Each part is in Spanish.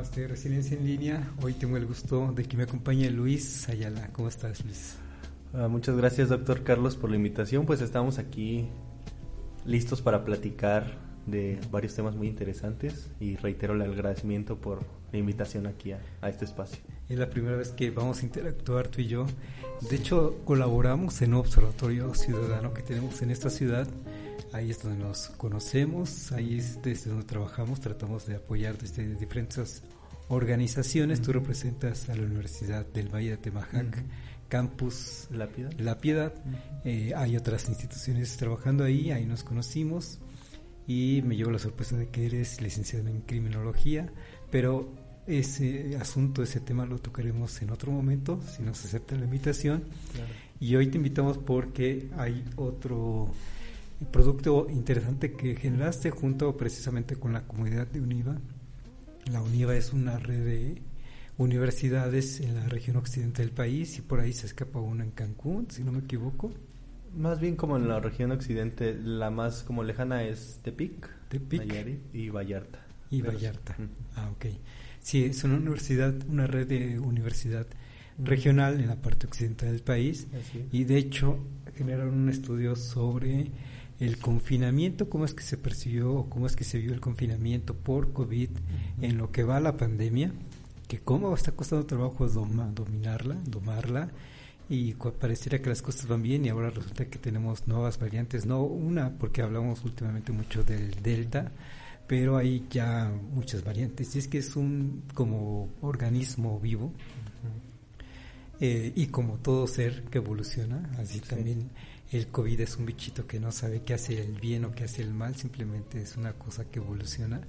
Más de Resiliencia en Línea. Hoy tengo el gusto de que me acompañe Luis Ayala. ¿Cómo estás, Luis? Ah, muchas gracias, doctor Carlos, por la invitación. Pues estamos aquí listos para platicar de varios temas muy interesantes y reitero el agradecimiento por la invitación aquí a, a este espacio. Es la primera vez que vamos a interactuar tú y yo. De hecho, colaboramos en un observatorio ciudadano que tenemos en esta ciudad. Ahí es donde nos conocemos, ahí es desde donde trabajamos, tratamos de apoyar desde diferentes organizaciones. Tú representas a la Universidad del Valle de Temajac, Campus ¿La Piedad? La Piedad. Eh, hay otras instituciones trabajando ahí, ahí nos conocimos y me llevo la sorpresa de que eres licenciado en criminología, pero ese asunto, ese tema lo tocaremos en otro momento, si nos acepta la invitación. Claro. Y hoy te invitamos porque hay otro producto interesante que generaste junto precisamente con la comunidad de UNIVA. La UNIVA es una red de universidades en la región occidente del país y por ahí se escapa una en Cancún, si no me equivoco. Más bien como en la región occidente, la más como lejana es Tepic, Tepic. Nayarit y Vallarta. Y Pero- Vallarta. Ujú. Ah, ok. Sí, es una universidad, una red de universidad regional en la parte occidental del país y de hecho generaron un estudio sobre el confinamiento, cómo es que se percibió o cómo es que se vio el confinamiento por COVID en lo que va a la pandemia, que cómo está costando trabajo doma- dominarla, domarla y pareciera que las cosas van bien y ahora resulta que tenemos nuevas variantes, no una porque hablamos últimamente mucho del Delta, pero hay ya muchas variantes. Y es que es un como organismo vivo eh, y como todo ser que evoluciona, así Sí. también el COVID es un bichito que no sabe qué hace el bien o qué hace el mal, simplemente es una cosa que evoluciona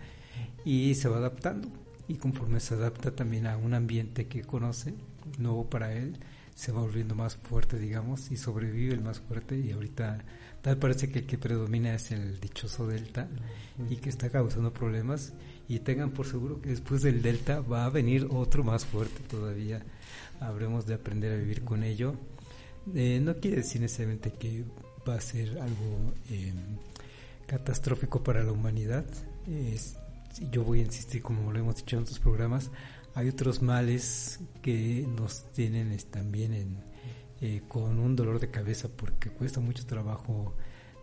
y se va adaptando. Y conforme se adapta también a un ambiente que conoce, nuevo para él, se va volviendo más fuerte, digamos, y sobrevive el más fuerte. Y ahorita tal parece que el que predomina es el dichoso Delta y que está causando problemas. Y tengan por seguro que después del Delta va a venir otro más fuerte todavía. Habremos de aprender a vivir con ello. Eh, no quiere decir necesariamente que va a ser algo eh, catastrófico para la humanidad. Es- yo voy a insistir, como lo hemos dicho en otros programas, hay otros males que nos tienen también en, eh, con un dolor de cabeza porque cuesta mucho trabajo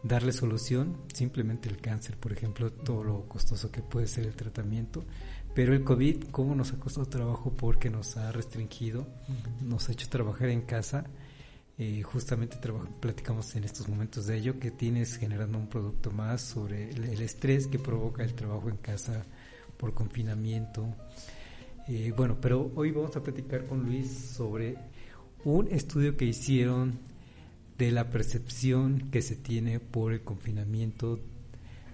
darle solución. Simplemente el cáncer, por ejemplo, todo lo costoso que puede ser el tratamiento. Pero el COVID, ¿cómo nos ha costado trabajo? Porque nos ha restringido, nos ha hecho trabajar en casa. Eh, justamente platicamos en estos momentos de ello, que tienes generando un producto más sobre el, el estrés que provoca el trabajo en casa por confinamiento. Eh, bueno, pero hoy vamos a platicar con Luis sobre un estudio que hicieron de la percepción que se tiene por el confinamiento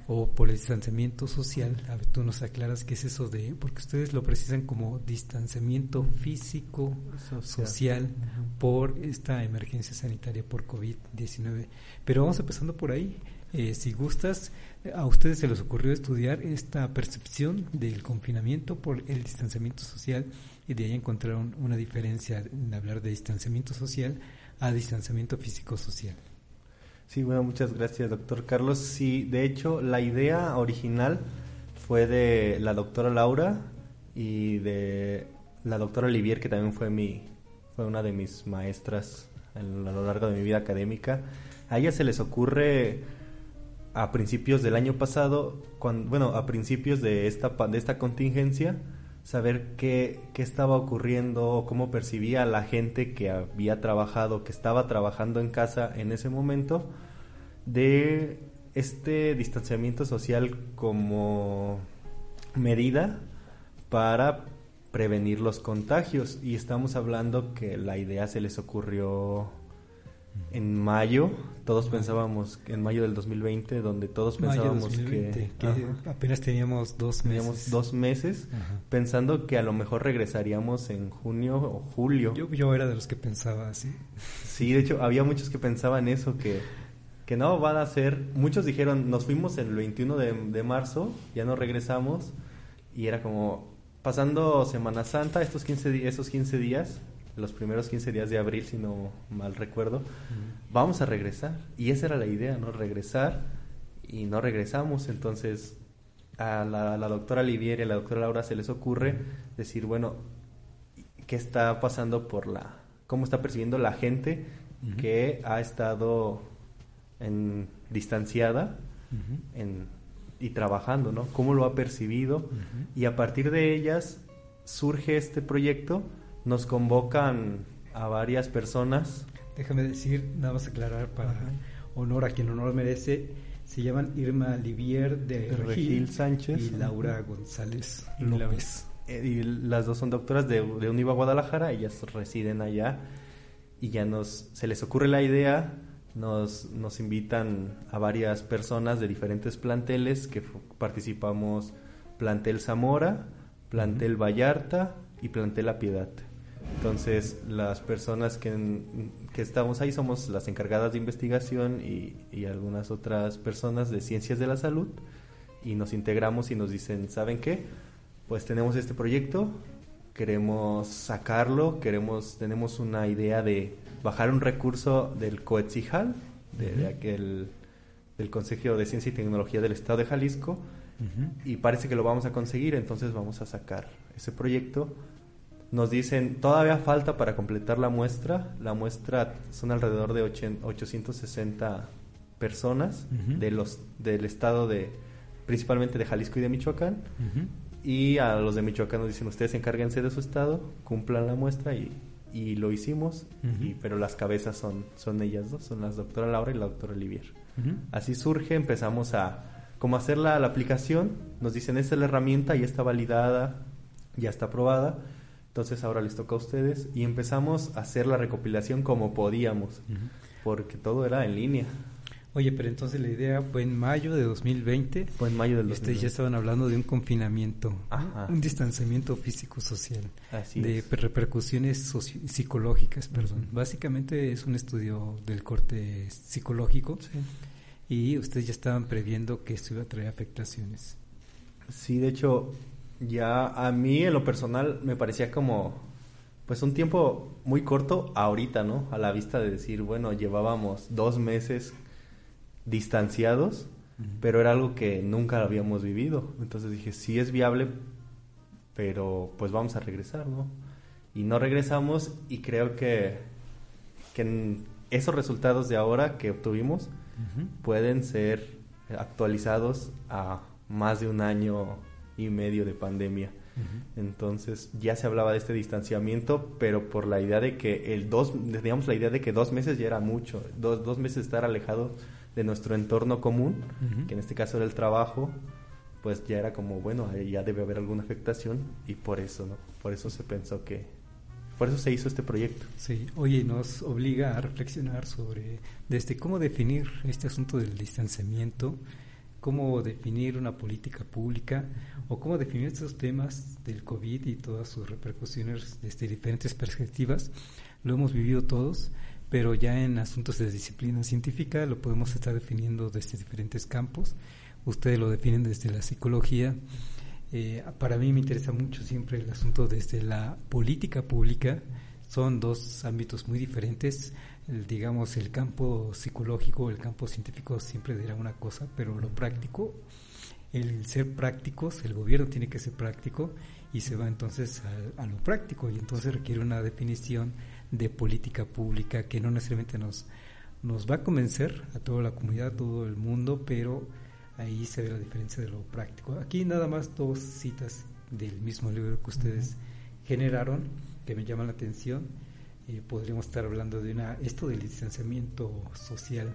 o por el distanciamiento social. A ver, tú nos aclaras qué es eso de, porque ustedes lo precisan como distanciamiento físico, Social. social, por esta emergencia sanitaria por COVID-19. Pero vamos empezando por ahí. Eh, si gustas, a ustedes se les ocurrió estudiar esta percepción del confinamiento por el distanciamiento social y de ahí encontraron una diferencia en hablar de distanciamiento social a distanciamiento físico-social. Sí, bueno, muchas gracias, doctor Carlos. Sí, de hecho, la idea original fue de la doctora Laura y de la doctora Olivier, que también fue mi fue una de mis maestras a lo largo de mi vida académica. A ella se les ocurre a principios del año pasado, cuando, bueno, a principios de esta, de esta contingencia, saber qué, qué estaba ocurriendo, cómo percibía la gente que había trabajado, que estaba trabajando en casa en ese momento, de este distanciamiento social como medida para prevenir los contagios. Y estamos hablando que la idea se les ocurrió en mayo, todos pensábamos en mayo del 2020, donde todos pensábamos que, apenas teníamos dos meses. Teníamos dos meses, pensando que a lo mejor regresaríamos en junio o julio. Yo, yo era de los que pensaba así. Sí, de hecho, había muchos que pensaban eso, que, que no van a ser. Muchos dijeron, nos fuimos el 21 de, de marzo, ya no regresamos, y era como pasando Semana Santa, estos 15, esos 15 días, los primeros 15 días de abril, si no mal recuerdo, vamos a regresar. Y esa era la idea, ¿no? Regresar y no regresamos. Entonces, a la, doctora Livier y a la doctora Laura se les ocurre decir, bueno, ¿qué está pasando por la... cómo está percibiendo la gente que ha estado en, distanciada en, y trabajando, ¿no? ¿Cómo lo ha percibido? Y a partir de ellas surge este proyecto nos convocan a varias personas. Déjame decir, nada más aclarar para honor a quien honor merece, se llaman Irma Livier de, Regil, Sánchez. y Laura González López. Eh, y las dos son doctoras de, de Univa Guadalajara, ellas residen allá. Y ya nos se les ocurre la idea, nos, nos invitan a varias personas de diferentes planteles que participamos. Plantel Zamora, plantel Vallarta y plantel La Piedad. Entonces, las personas que, que, estamos ahí somos las encargadas de investigación y, y, algunas otras personas de ciencias de la salud y nos integramos y nos dicen, ¿saben qué? Pues tenemos este proyecto, queremos sacarlo, queremos, tenemos una idea de bajar un recurso del COETSIJAL, de, aquel, del Consejo de Ciencia y Tecnología del Estado de Jalisco, y parece que lo vamos a conseguir, entonces vamos a sacar ese proyecto nos dicen, todavía falta para completar la muestra. La muestra son alrededor de 860 personas de los, del estado de, principalmente de Jalisco y de Michoacán. Y a los de Michoacán nos dicen, ustedes encárguense de su estado, cumplan la muestra y, y lo hicimos. y, pero las cabezas son, son ellas dos, son las doctora Laura y la doctora Olivier. Así surge, empezamos a como hacer la, la aplicación, nos dicen, esta es la herramienta, ya está validada, ya está aprobada entonces ahora les toca a ustedes y empezamos a hacer la recopilación como podíamos, porque todo era en línea. Oye, pero entonces la idea fue en mayo de 2020. Fue en mayo del 2020. Ustedes ya estaban hablando de un confinamiento, un distanciamiento físico-social, de repercusiones psicológicas, perdón. Básicamente es un estudio del corte psicológico y ustedes ya estaban previendo que esto iba a traer afectaciones. Sí, de hecho, ya a mí en lo personal me parecía como pues un tiempo muy corto ahorita, ¿no? A la vista de decir, bueno, llevábamos dos meses distanciados, pero era algo que nunca habíamos vivido. Entonces dije, sí es viable, pero pues vamos a regresar, ¿no? Y no regresamos y creo que, que esos resultados de ahora que obtuvimos pueden ser actualizados a más de un año y medio de pandemia. Entonces ya se hablaba de este distanciamiento, pero por la idea de que el dos, digamos la idea de que dos meses ya era mucho, dos, dos meses estar alejado de nuestro entorno común, que en este caso era el trabajo, pues ya era como, bueno, ya debe haber alguna afectación y por eso, ¿no? Por eso se pensó que, por eso se hizo este proyecto. Sí, oye, nos obliga a reflexionar sobre desde cómo definir este asunto del distanciamiento cómo definir una política pública o cómo definir estos temas del COVID y todas sus repercusiones desde diferentes perspectivas. Lo hemos vivido todos, pero ya en asuntos de disciplina científica lo podemos estar definiendo desde diferentes campos. Ustedes lo definen desde la psicología. Eh, para mí me interesa mucho siempre el asunto desde la política pública. Son dos ámbitos muy diferentes digamos, el campo psicológico, el campo científico siempre dirá una cosa, pero lo práctico, el ser prácticos, el gobierno tiene que ser práctico y se va entonces a, lo práctico y entonces requiere una definición de política pública que no necesariamente nos, nos va a convencer a toda la comunidad, a todo el mundo, pero ahí se ve la diferencia de lo práctico. Aquí nada más dos citas del mismo libro que ustedes generaron que me llaman la atención. Eh, podríamos estar hablando de una esto del distanciamiento social,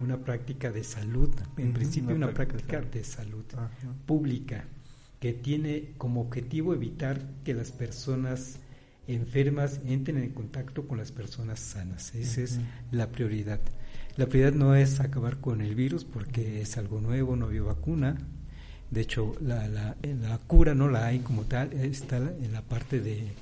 una práctica de salud, en principio una, práctica, de salud, pública que tiene como objetivo evitar que las personas enfermas entren en contacto con las personas sanas. Esa es la prioridad. La prioridad no es acabar con el virus porque es algo nuevo, no había vacuna. De hecho, la, la, la cura no la hay como tal, está en la parte de,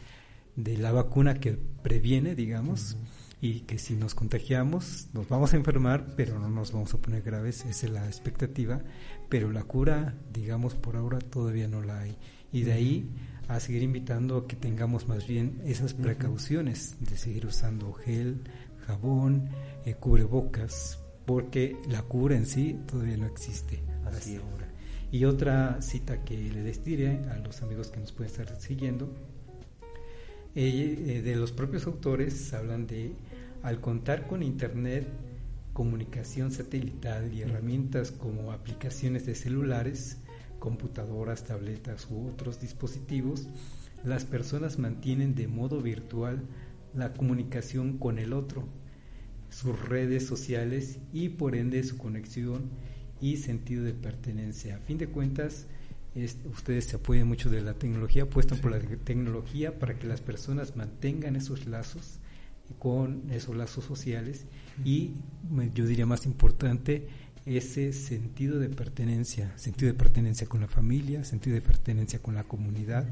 de la vacuna que previene, digamos, y que si nos contagiamos nos vamos a enfermar, pero no nos vamos a poner graves, esa es la expectativa, pero la cura, digamos, por ahora todavía no la hay. Y de ahí a seguir invitando a que tengamos más bien esas precauciones de seguir usando gel, jabón, eh, cubrebocas, porque la cura en sí todavía no existe. Así ahora. Y otra cita que le destiré a los amigos que nos pueden estar siguiendo, eh, de los propios autores hablan de, al contar con Internet, comunicación satelital y herramientas como aplicaciones de celulares, computadoras, tabletas u otros dispositivos, las personas mantienen de modo virtual la comunicación con el otro, sus redes sociales y por ende su conexión y sentido de pertenencia. A fin de cuentas, ustedes se apoyan mucho de la tecnología, apuestan por la tecnología para que las personas mantengan esos lazos con esos lazos sociales y yo diría más importante ese sentido de pertenencia, sentido de pertenencia con la familia, sentido de pertenencia con la comunidad,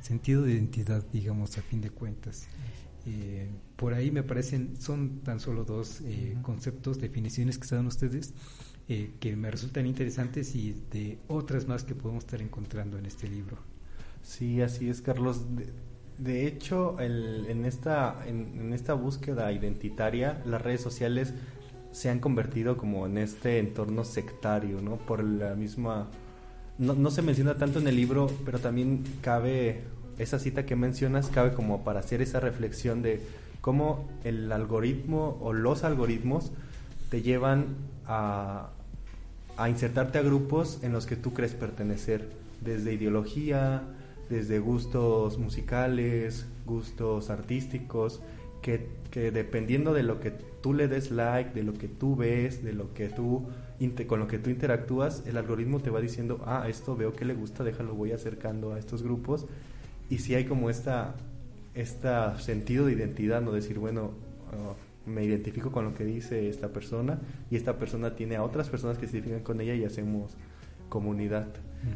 sentido de identidad, digamos, a fin de cuentas. Eh, por ahí me parecen, son tan solo dos eh, conceptos, definiciones que dan ustedes, eh, que me resultan interesantes y de otras más que podemos estar encontrando en este libro. Sí, así es, Carlos. De, hecho, en, esta, en, esta búsqueda identitaria, las redes sociales se han convertido como en este entorno sectario, ¿no? Por la misma... No, no se menciona tanto en el libro, pero también cabe esa cita que mencionas cabe como para hacer esa reflexión de cómo el algoritmo o los algoritmos te llevan a, a insertarte a grupos en los que tú crees pertenecer, desde ideología, desde gustos musicales, gustos artísticos, que, que, dependiendo de lo que tú le des like, de lo que tú ves, de lo que tú con lo que tú interactúas, el algoritmo te va diciendo, ah, esto veo que le gusta, déjalo, voy acercando a estos grupos y si hay como esta, esta sentido de identidad, no decir, bueno, ah, me identifico con lo que dice esta persona y esta persona tiene a otras personas que se identifican con ella y hacemos comunidad.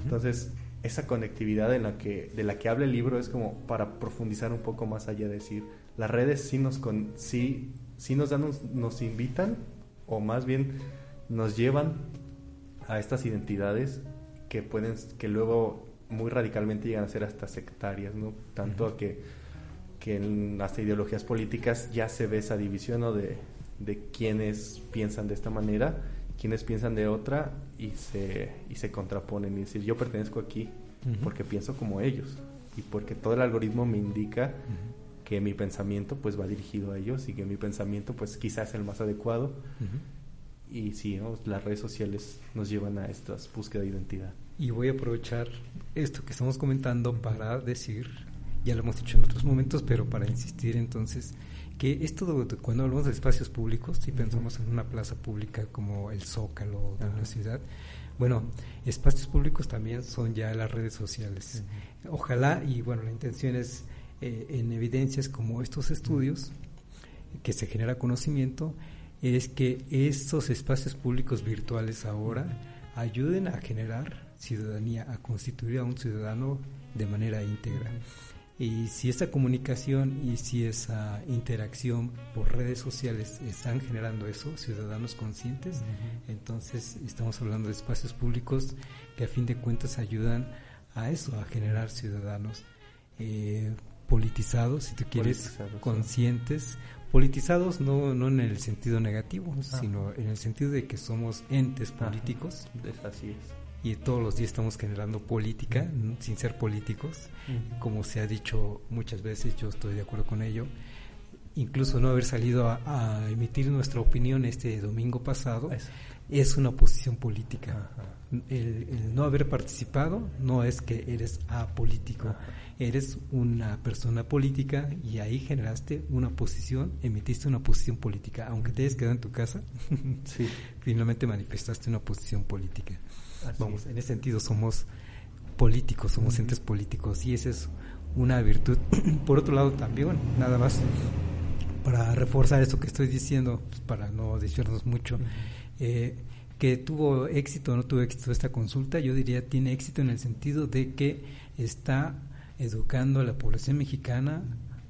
Entonces, esa conectividad en la que, de la que habla el libro es como para profundizar un poco más allá, de decir, las redes sí nos, con, sí, sí nos, dan, nos invitan o más bien nos llevan a estas identidades que pueden, que luego muy radicalmente llegan a ser hasta sectarias, ¿no? Tanto que, que en las ideologías políticas ya se ve esa división de, de quienes piensan de esta manera, quienes piensan de otra y se, y se contraponen. Y decir yo pertenezco aquí porque pienso como ellos y porque todo el algoritmo me indica que mi pensamiento pues va dirigido a ellos y que mi pensamiento pues quizás es el más adecuado. Y sí, las redes sociales nos llevan a esta búsqueda de identidad. Y voy a aprovechar esto que estamos comentando para decir, ya lo hemos dicho en otros momentos, pero para insistir entonces, que esto de, cuando hablamos de espacios públicos, si pensamos en una plaza pública como el Zócalo de una ciudad, bueno, espacios públicos también son ya las redes sociales. Ojalá, y bueno, la intención es eh, en evidencias como estos estudios, que se genera conocimiento, es que estos espacios públicos virtuales ahora ayuden a generar ciudadanía, a constituir a un ciudadano de manera íntegra. Y si esa comunicación y si esa interacción por redes sociales están generando eso, ciudadanos conscientes, entonces estamos hablando de espacios públicos que a fin de cuentas ayudan a eso, a generar ciudadanos eh, politizados, si tú quieres, conscientes, politizados no, no en el sentido negativo, sino en el sentido de que somos entes políticos. Así es y todos los días estamos generando política sin ser políticos, como se ha dicho muchas veces, yo estoy de acuerdo con ello. incluso no haber salido a, emitir nuestra opinión este domingo pasado, es una posición política. El, no haber participado no es que eres apolítico, eres una persona política y ahí generaste una posición, emitiste una posición política. Aunque te hayas quedado en tu casa, finalmente manifestaste una posición política. Vamos, en ese sentido somos políticos, somos entes políticos y esa es una virtud. Por otro lado también, nada más para reforzar eso que estoy diciendo, pues, para no decirnos mucho, eh, que tuvo éxito o no tuvo éxito esta consulta, yo diría tiene éxito en el sentido de que está educando a la población mexicana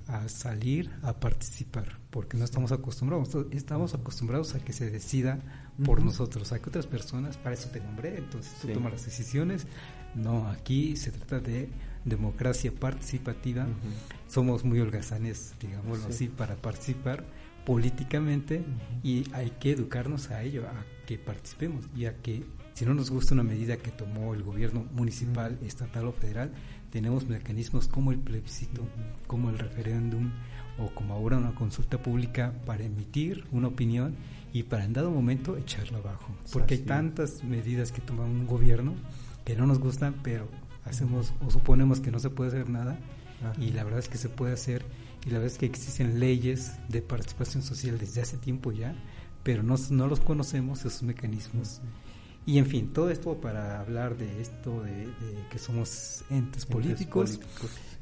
a salir a participar, porque no estamos acostumbrados, estamos acostumbrados a que se decida por nosotros, a que otras personas, para eso te nombré, entonces tú tomas las decisiones, no, aquí se trata de democracia participativa, somos muy holgazanes, digámoslo así, para participar políticamente y hay que educarnos a ello, a que participemos y a que si no nos gusta una medida que tomó el gobierno municipal, estatal o federal, tenemos mecanismos como el plebiscito, como el referéndum o como ahora una consulta pública para emitir una opinión y para en dado momento echarla abajo. Porque hay tantas medidas que toma un gobierno que no nos gustan, pero hacemos o suponemos que no se puede hacer nada. Y la verdad es que se puede hacer. Y la verdad es que existen leyes de participación social desde hace tiempo ya, pero no, no los conocemos esos mecanismos. Y en fin, todo esto para hablar de esto, de, que somos entes, políticos,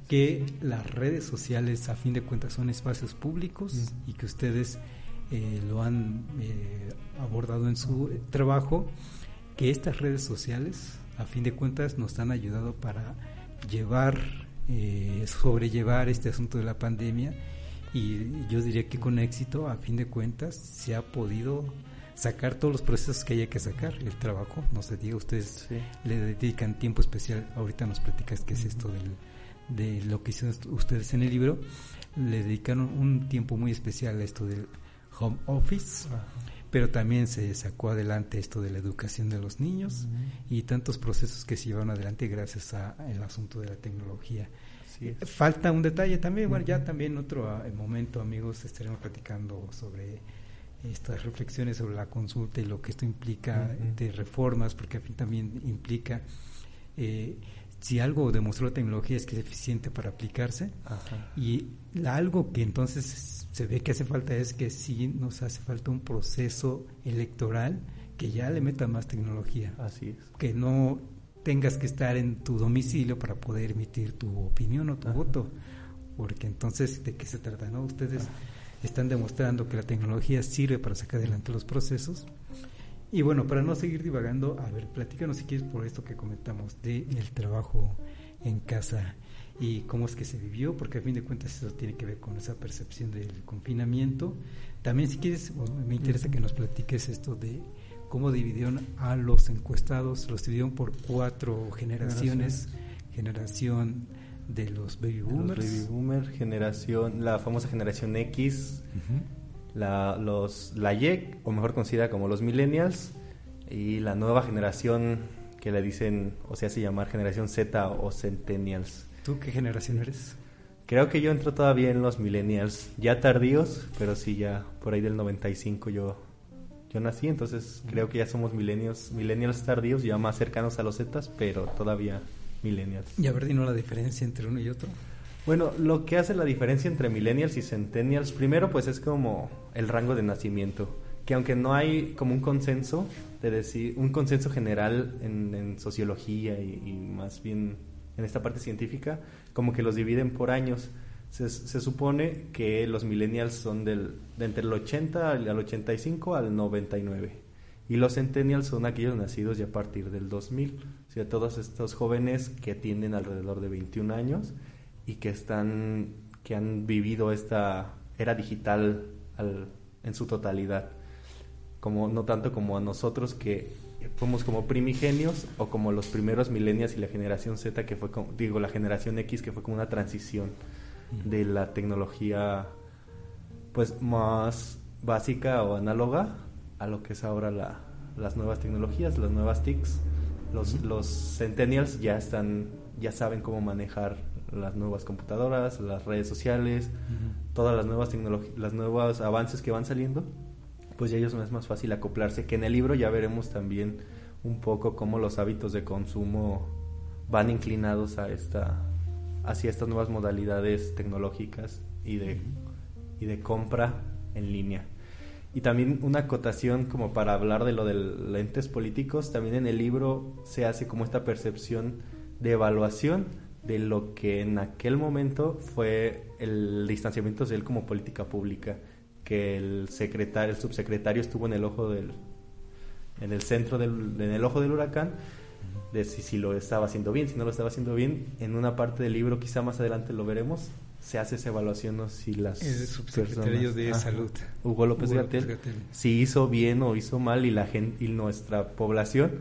que las redes sociales a fin de cuentas son espacios públicos y que ustedes eh, lo han eh, abordado en su trabajo, que estas redes sociales a fin de cuentas nos han ayudado para llevar, eh, sobrellevar este asunto de la pandemia. Y yo diría que con éxito, a fin de cuentas, se ha podido sacar todos los procesos que haya que sacar, el trabajo, no se diga, ustedes le dedican tiempo especial, ahorita nos platicas qué es esto del, de lo que hicieron ustedes en el libro, le dedicaron un tiempo muy especial a esto del home office, pero también se sacó adelante esto de la educación de los niños y tantos procesos que se llevaron adelante gracias al asunto de la tecnología. Falta un detalle también, bueno, ya también en otro ah, momento, amigos, estaremos platicando sobre estas reflexiones sobre la consulta y lo que esto implica de reformas, porque a fin también implica eh, si algo demostró la tecnología es que es eficiente para aplicarse y algo que entonces se ve que hace falta es que sí nos hace falta un proceso electoral que ya le meta más tecnología. Así es. Que no tengas que estar en tu domicilio para poder emitir tu opinión o tu voto. Porque entonces, ¿de qué se trata? no Ustedes están demostrando que la tecnología sirve para sacar adelante los procesos. Y bueno, para no seguir divagando, a ver, platícanos si quieres por esto que comentamos de el trabajo en casa y cómo es que se vivió, porque a fin de cuentas eso tiene que ver con esa percepción del confinamiento. También si quieres, me interesa que nos platiques esto de cómo dividieron a los encuestados, los dividieron por cuatro generaciones, generación de los baby boomers, baby boomer, generación, la famosa generación X, la, los, la Y, o mejor conocida como los millennials, y la nueva generación que le dicen, o se hace llamar generación Z o centennials. ¿Tú qué generación eres? Creo que yo entro todavía en los millennials, ya tardíos, pero sí ya por ahí del 95 yo yo nací, entonces creo que ya somos millennials, millennials tardíos, ya más cercanos a los Zetas, pero todavía millennials. Y a ver, dinos la diferencia entre uno y otro. Bueno, lo que hace la diferencia entre millennials y centennials, primero pues es como el rango de nacimiento, que aunque no hay como un consenso, de decir, un consenso general en, sociología y, más bien en esta parte científica, como que los dividen por años. Se, se, supone que los millennials son del, de entre el 80 al 85 al 99. Y los centennials son aquellos nacidos ya a partir del 2000. O sea, todos estos jóvenes que tienen alrededor de 21 años y que están que han vivido esta era digital en su totalidad. Como no tanto como a nosotros que fuimos como primigenios o como los primeros millennials y la generación Z que fue como, digo la generación X que fue como una transición de la tecnología pues más básica o análoga a lo que es ahora la, las nuevas tecnologías, las nuevas TICs. Los, los centennials ya están, ya saben cómo manejar las nuevas computadoras, las redes sociales, todas las nuevas tecnologías, los nuevos avances que van saliendo, pues ya ellos no es más fácil acoplarse, que en el libro. Ya veremos también un poco cómo los hábitos de consumo van inclinados a esta hacia estas nuevas modalidades tecnológicas y de, y de compra en línea. Y también una acotación como para hablar de lo de lentes políticos, también en el libro se hace como esta percepción de evaluación de lo que en aquel momento fue el distanciamiento de él como política pública, que el secretario, el subsecretario estuvo en el ojo del, en el centro del, en el ojo del huracán, de si, si lo estaba haciendo bien, si no lo estaba haciendo bien, en una parte del libro, quizá más adelante lo veremos, se hace esa evaluación ¿no? si las el subsecretario de salud. Hugo López, Gatel, si hizo bien o hizo mal y la gente y nuestra población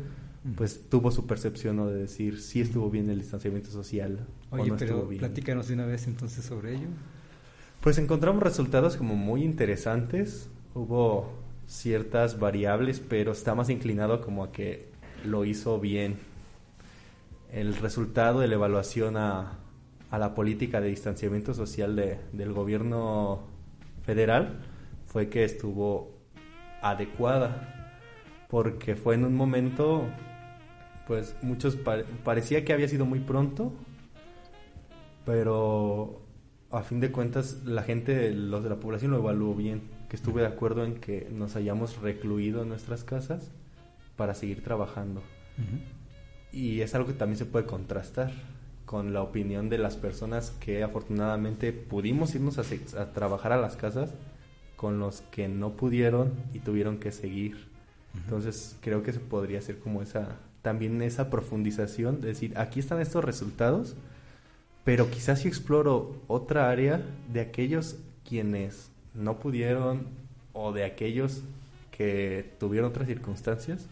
pues tuvo su percepción ¿no? de decir si estuvo bien el distanciamiento social Oye, o no pero estuvo bien. platícanos de una vez entonces sobre ello. Pues encontramos resultados como muy interesantes. Hubo ciertas variables, pero está más inclinado como a que lo hizo bien. El resultado de la evaluación a, a la política de distanciamiento social de, del gobierno federal fue que estuvo adecuada, porque fue en un momento, pues muchos parecía que había sido muy pronto, pero a fin de cuentas la gente, los de la población lo evaluó bien, que estuve de acuerdo en que nos hayamos recluido en nuestras casas para seguir trabajando. Y es algo que también se puede contrastar con la opinión de las personas que afortunadamente pudimos irnos a, trabajar a las casas con los que no pudieron y tuvieron que seguir. Entonces creo que se podría hacer como esa, también esa profundización, de decir, aquí están estos resultados, pero quizás si exploro otra área de aquellos quienes no pudieron o de aquellos que tuvieron otras circunstancias,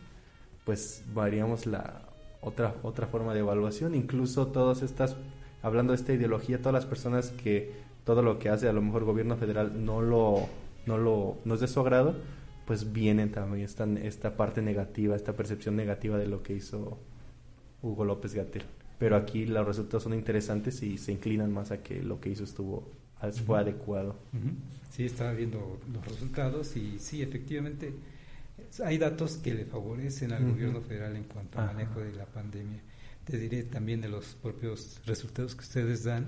pues variamos la, otra, otra forma de evaluación. Incluso todas estas, hablando de esta ideología, todas las personas que todo lo que hace a lo mejor gobierno federal no lo, no lo, no es de su agrado, pues vienen también esta, esta parte negativa, esta percepción negativa de lo que hizo Hugo López Gatel. Pero aquí los resultados son interesantes y se inclinan más a que lo que hizo estuvo fue adecuado. Sí, estaba viendo los resultados y sí, efectivamente hay datos que le favorecen al gobierno federal en cuanto al manejo de la pandemia. Te diré también de los propios resultados que ustedes dan.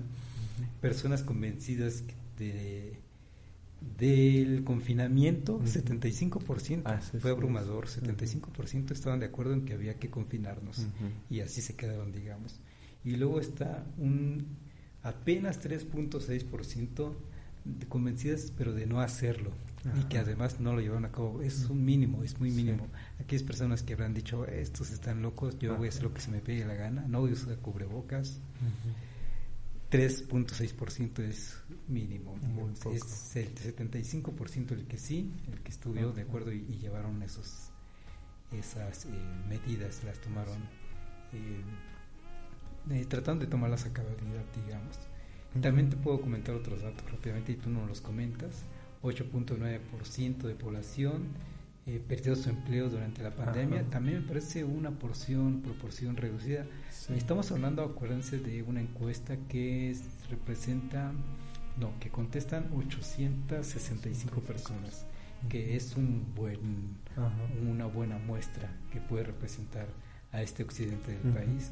Personas convencidas de del confinamiento, 75% ah, fue abrumador, 75% estaban de acuerdo en que había que confinarnos y así se quedaron, digamos. Y luego está un apenas 3.6% convencidas pero de no hacerlo y que además no lo llevaron a cabo. Es un mínimo, es muy mínimo. Aquellas personas que habrán dicho, estos están locos, yo voy a hacer lo que se me pegue la gana, no voy a usar cubrebocas. 3.6% es mínimo. Es el 75% el que sí, el que estuvo de acuerdo y, llevaron esos esas eh, medidas, las tomaron eh, eh, tratando de tomarlas a cabalidad, digamos. También te puedo comentar otros datos rápidamente y tú no los comentas. 8.9% de población eh, perdió su empleo durante la pandemia. También me parece una porción, proporción reducida. Estamos hablando, acuérdense, de una encuesta que representa, no, que contestan 865 personas, que es un buen, una buena muestra que puede representar a este occidente del país.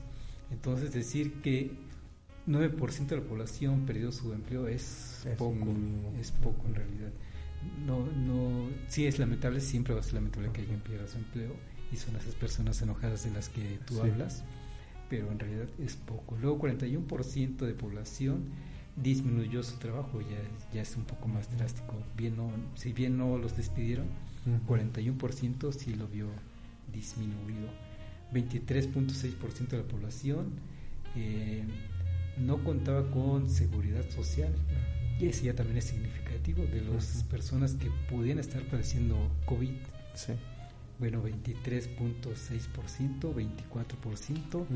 Entonces, decir que 9% de la población perdió su empleo es, poco, es poco en realidad. No, no, sí es lamentable, siempre va a ser lamentable que alguien pierda su empleo y son esas personas enojadas de las que tú hablas, pero en realidad es poco. Luego 41% de población disminuyó su trabajo, ya, ya es un poco más drástico. Bien no, si bien no los despidieron, 41% sí lo vio disminuido. 23.6% de la población eh, no contaba con seguridad social. Y ese ya también es significativo de las personas que pudieran estar padeciendo COVID. Sí. Bueno, 23.6%, 24%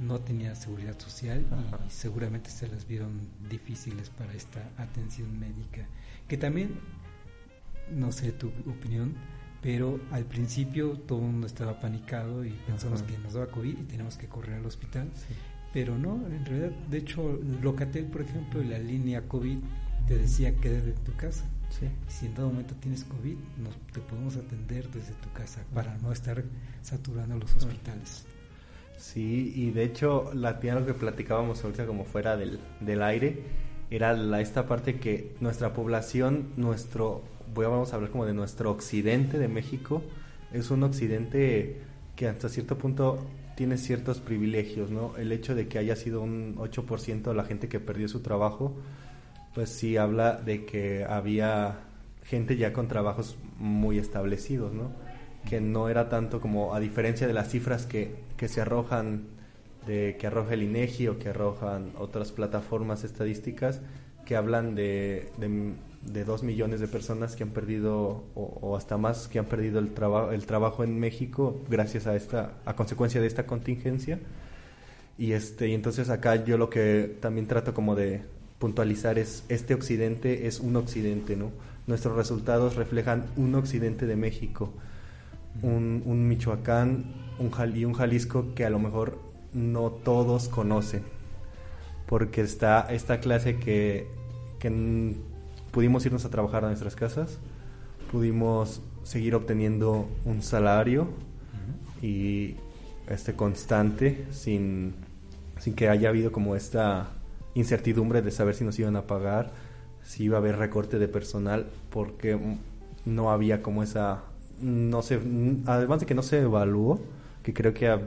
no tenía seguridad social y seguramente se las vieron difíciles para esta atención médica. Que también, no sé tu opinión, pero al principio todo el mundo estaba panicado y pensamos que nos daba COVID y tenemos que correr al hospital. Pero no, en realidad, de hecho, Locatel, por ejemplo, la línea COVID te decía que desde tu casa. Si en todo momento tienes COVID, nos, te podemos atender desde tu casa para no estar saturando los hospitales. Sí, y de hecho, la lo que platicábamos ahorita como fuera del, del aire, era la, esta parte que nuestra población, nuestro, voy a, vamos a hablar como de nuestro occidente de México, es un occidente que hasta cierto punto tiene ciertos privilegios, ¿no? El hecho de que haya sido un 8% de la gente que perdió su trabajo, pues sí habla de que había gente ya con trabajos muy establecidos, ¿no? Que no era tanto como, a diferencia de las cifras que, que se arrojan, de que arroja el INEGI o que arrojan otras plataformas estadísticas, que hablan de, de, dos millones de personas que han perdido, o, hasta más, que han perdido el, trabajo el trabajo en México gracias a esta, a consecuencia de esta contingencia. Y, este, y entonces acá yo lo que también trato como de, puntualizar es, este occidente es un occidente, ¿no? Nuestros resultados reflejan un occidente de México, un, un Michoacán un y un Jalisco que a lo mejor no todos conocen, porque está esta clase que, que pudimos irnos a trabajar a nuestras casas, pudimos seguir obteniendo un salario y este constante sin, sin que haya habido como esta incertidumbre de saber si nos iban a pagar, si iba a haber recorte de personal, porque no había como esa, no sé, además de que no se evaluó, que creo que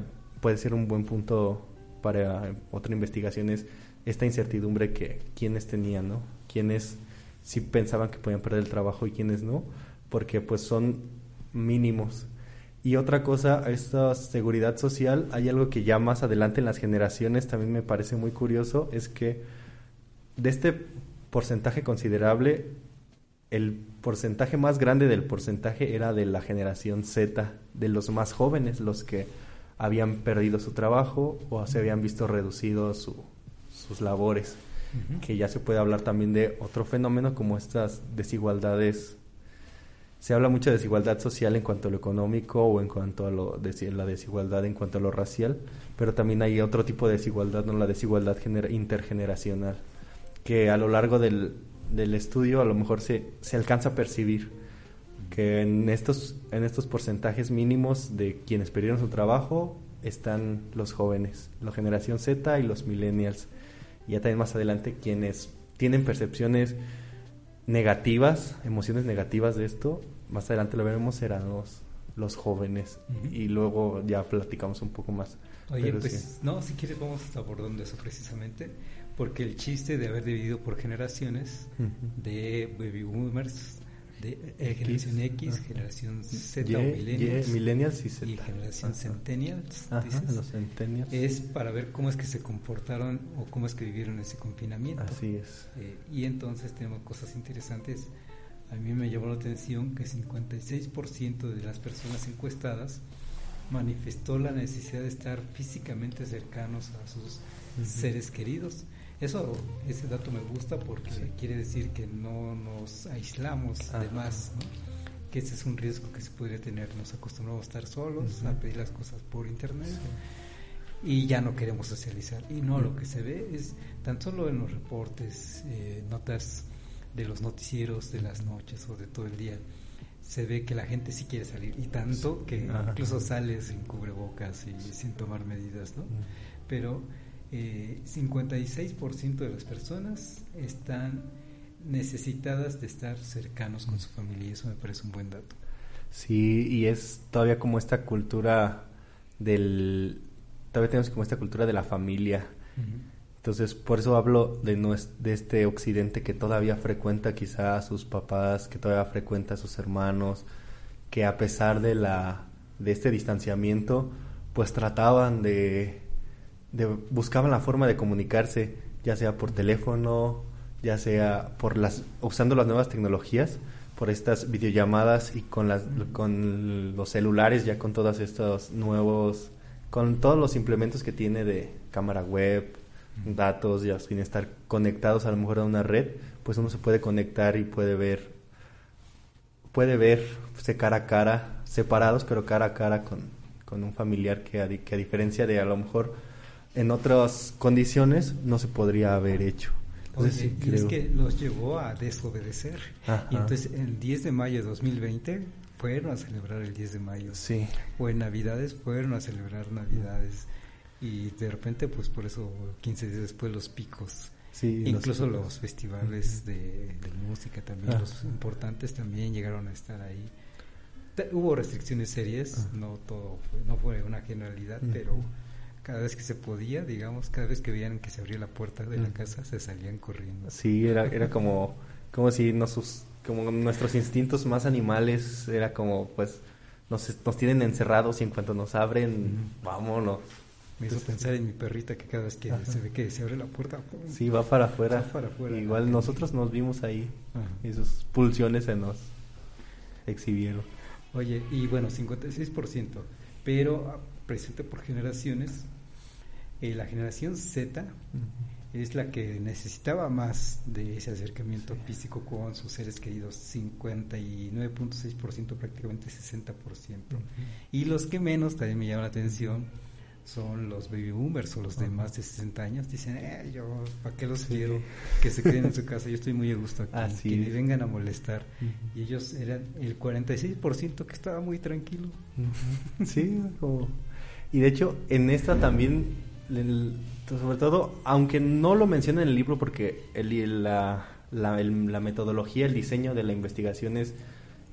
puede ser un buen punto para otra investigación es esta incertidumbre que quienes tenían, ¿no? Quienes sí pensaban que podían perder el trabajo y quienes no, porque pues son mínimos. Y otra cosa, esta seguridad social, hay algo que ya más adelante en las generaciones también me parece muy curioso, es que de este porcentaje considerable, el porcentaje más grande del porcentaje era de la generación Z, de los más jóvenes, los que habían perdido su trabajo o se habían visto reducidos sus labores, que ya se puede hablar también de otro fenómeno como estas desigualdades se habla mucho de desigualdad social en cuanto a lo económico o en cuanto a lo la desigualdad en cuanto a lo racial, pero también hay otro tipo de desigualdad, no la desigualdad intergeneracional, que a lo largo del, estudio a lo mejor se, se alcanza a percibir que en estos, en estos porcentajes mínimos de quienes perdieron su trabajo están los jóvenes, la generación Z y los millennials. Y ya también más adelante quienes tienen percepciones negativas, emociones negativas de esto, más adelante lo veremos, serán los, los jóvenes. Y luego ya platicamos un poco más. Oye, pues no, si quieres vamos abordando eso precisamente, porque el chiste de haber dividido por generaciones de baby boomers, de eh, generación X, generación Z o millennials, y, generación centennials, los centennials, es para ver cómo es que se comportaron o cómo es que vivieron ese confinamiento. Así es. Eh, y entonces tenemos cosas interesantes. A mí me llamó la atención que 56% de las personas encuestadas manifestó la necesidad de estar físicamente cercanos a sus seres queridos eso, ese dato me gusta porque quiere decir que no nos aislamos de más, que ese es un riesgo que se podría tener. Nos acostumbramos a estar solos, a pedir las cosas por internet y ya no queremos socializar. Y no, lo que se ve es tan solo en los reportes, eh, notas de los noticieros de las noches o de todo el día, se ve que la gente sí quiere salir. Y tanto que incluso sale sin cubrebocas y sin tomar medidas, ¿no? Pero eh, 56% de las personas están necesitadas de estar cercanos con su familia y eso me parece un buen dato. Sí, y es todavía como esta cultura del... Todavía tenemos como esta cultura de la familia. Entonces, por eso hablo de, de este occidente que todavía frecuenta quizá a sus papás, que todavía frecuenta a sus hermanos, que a pesar de, la, de este distanciamiento, pues trataban de buscaban la forma de comunicarse, ya sea por teléfono, ya sea por las usando las nuevas tecnologías, por estas videollamadas y con las con los celulares ya con todos estos nuevos con todos los implementos que tiene de cámara web, datos, ya sin estar conectados a lo mejor a una red, pues uno se puede conectar y puede ver puede verse cara a cara, separados pero cara a cara con, un familiar que a diferencia de a lo mejor en otras condiciones no se podría haber hecho. Entonces, y es que los llevó a desobedecer. Y entonces el 10 de mayo de 2020 fueron a celebrar el 10 de mayo. Sí. O en Navidades fueron a celebrar Navidades. Y de repente, pues por eso 15 días después los picos. Sí, Incluso los, festivales de, música también, los importantes también llegaron a estar ahí. Hubo restricciones serias, no todo fue, no fue una generalidad, pero cada vez que se podía, digamos, cada vez que veían que se abría la puerta de la casa, se salían corriendo. Sí, era, era como, como si nos, como nuestros instintos más animales, era como, pues, nos, nos tienen encerrados y en cuanto nos abren, vámonos. Me hizo pensar en mi perrita que cada vez que se ve que se abre la puerta, sí, va para afuera. Igual nosotros nos vimos ahí y sus pulsiones se nos exhibieron. Oye, y bueno, 56%, pero presente por generaciones, eh, la generación Z es la que necesitaba más de ese acercamiento físico con sus seres queridos, 59.6%, prácticamente 60%. Y los que menos, también me llama la atención, son los baby boomers o los de más de 60 años. Dicen, eh, yo, ¿para qué los quiero? Que se queden en su casa, yo estoy muy a gusto aquí, que me vengan a molestar. Y ellos eran el 46% que estaba muy tranquilo. Sí, Y de hecho, en esta también, sobre todo, aunque no lo menciona en el libro porque el, la, la, metodología, el diseño de la investigación es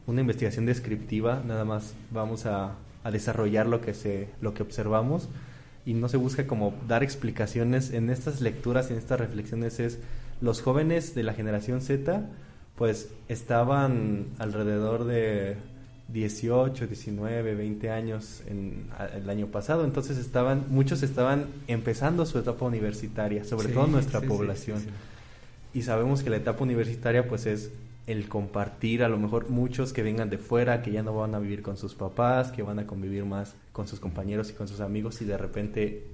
una investigación descriptiva, nada más vamos a a desarrollar lo que se lo que observamos y no se busca como dar explicaciones en estas lecturas en estas reflexiones es los jóvenes de la generación Z pues estaban alrededor de 18, 19, 20 años en, el año pasado, entonces estaban muchos estaban empezando su etapa universitaria, sobre todo nuestra población. y sabemos que la etapa universitaria pues es el compartir, a lo mejor muchos que vengan de fuera, que ya no van a vivir con sus papás, que van a convivir más con sus compañeros y con sus amigos y de repente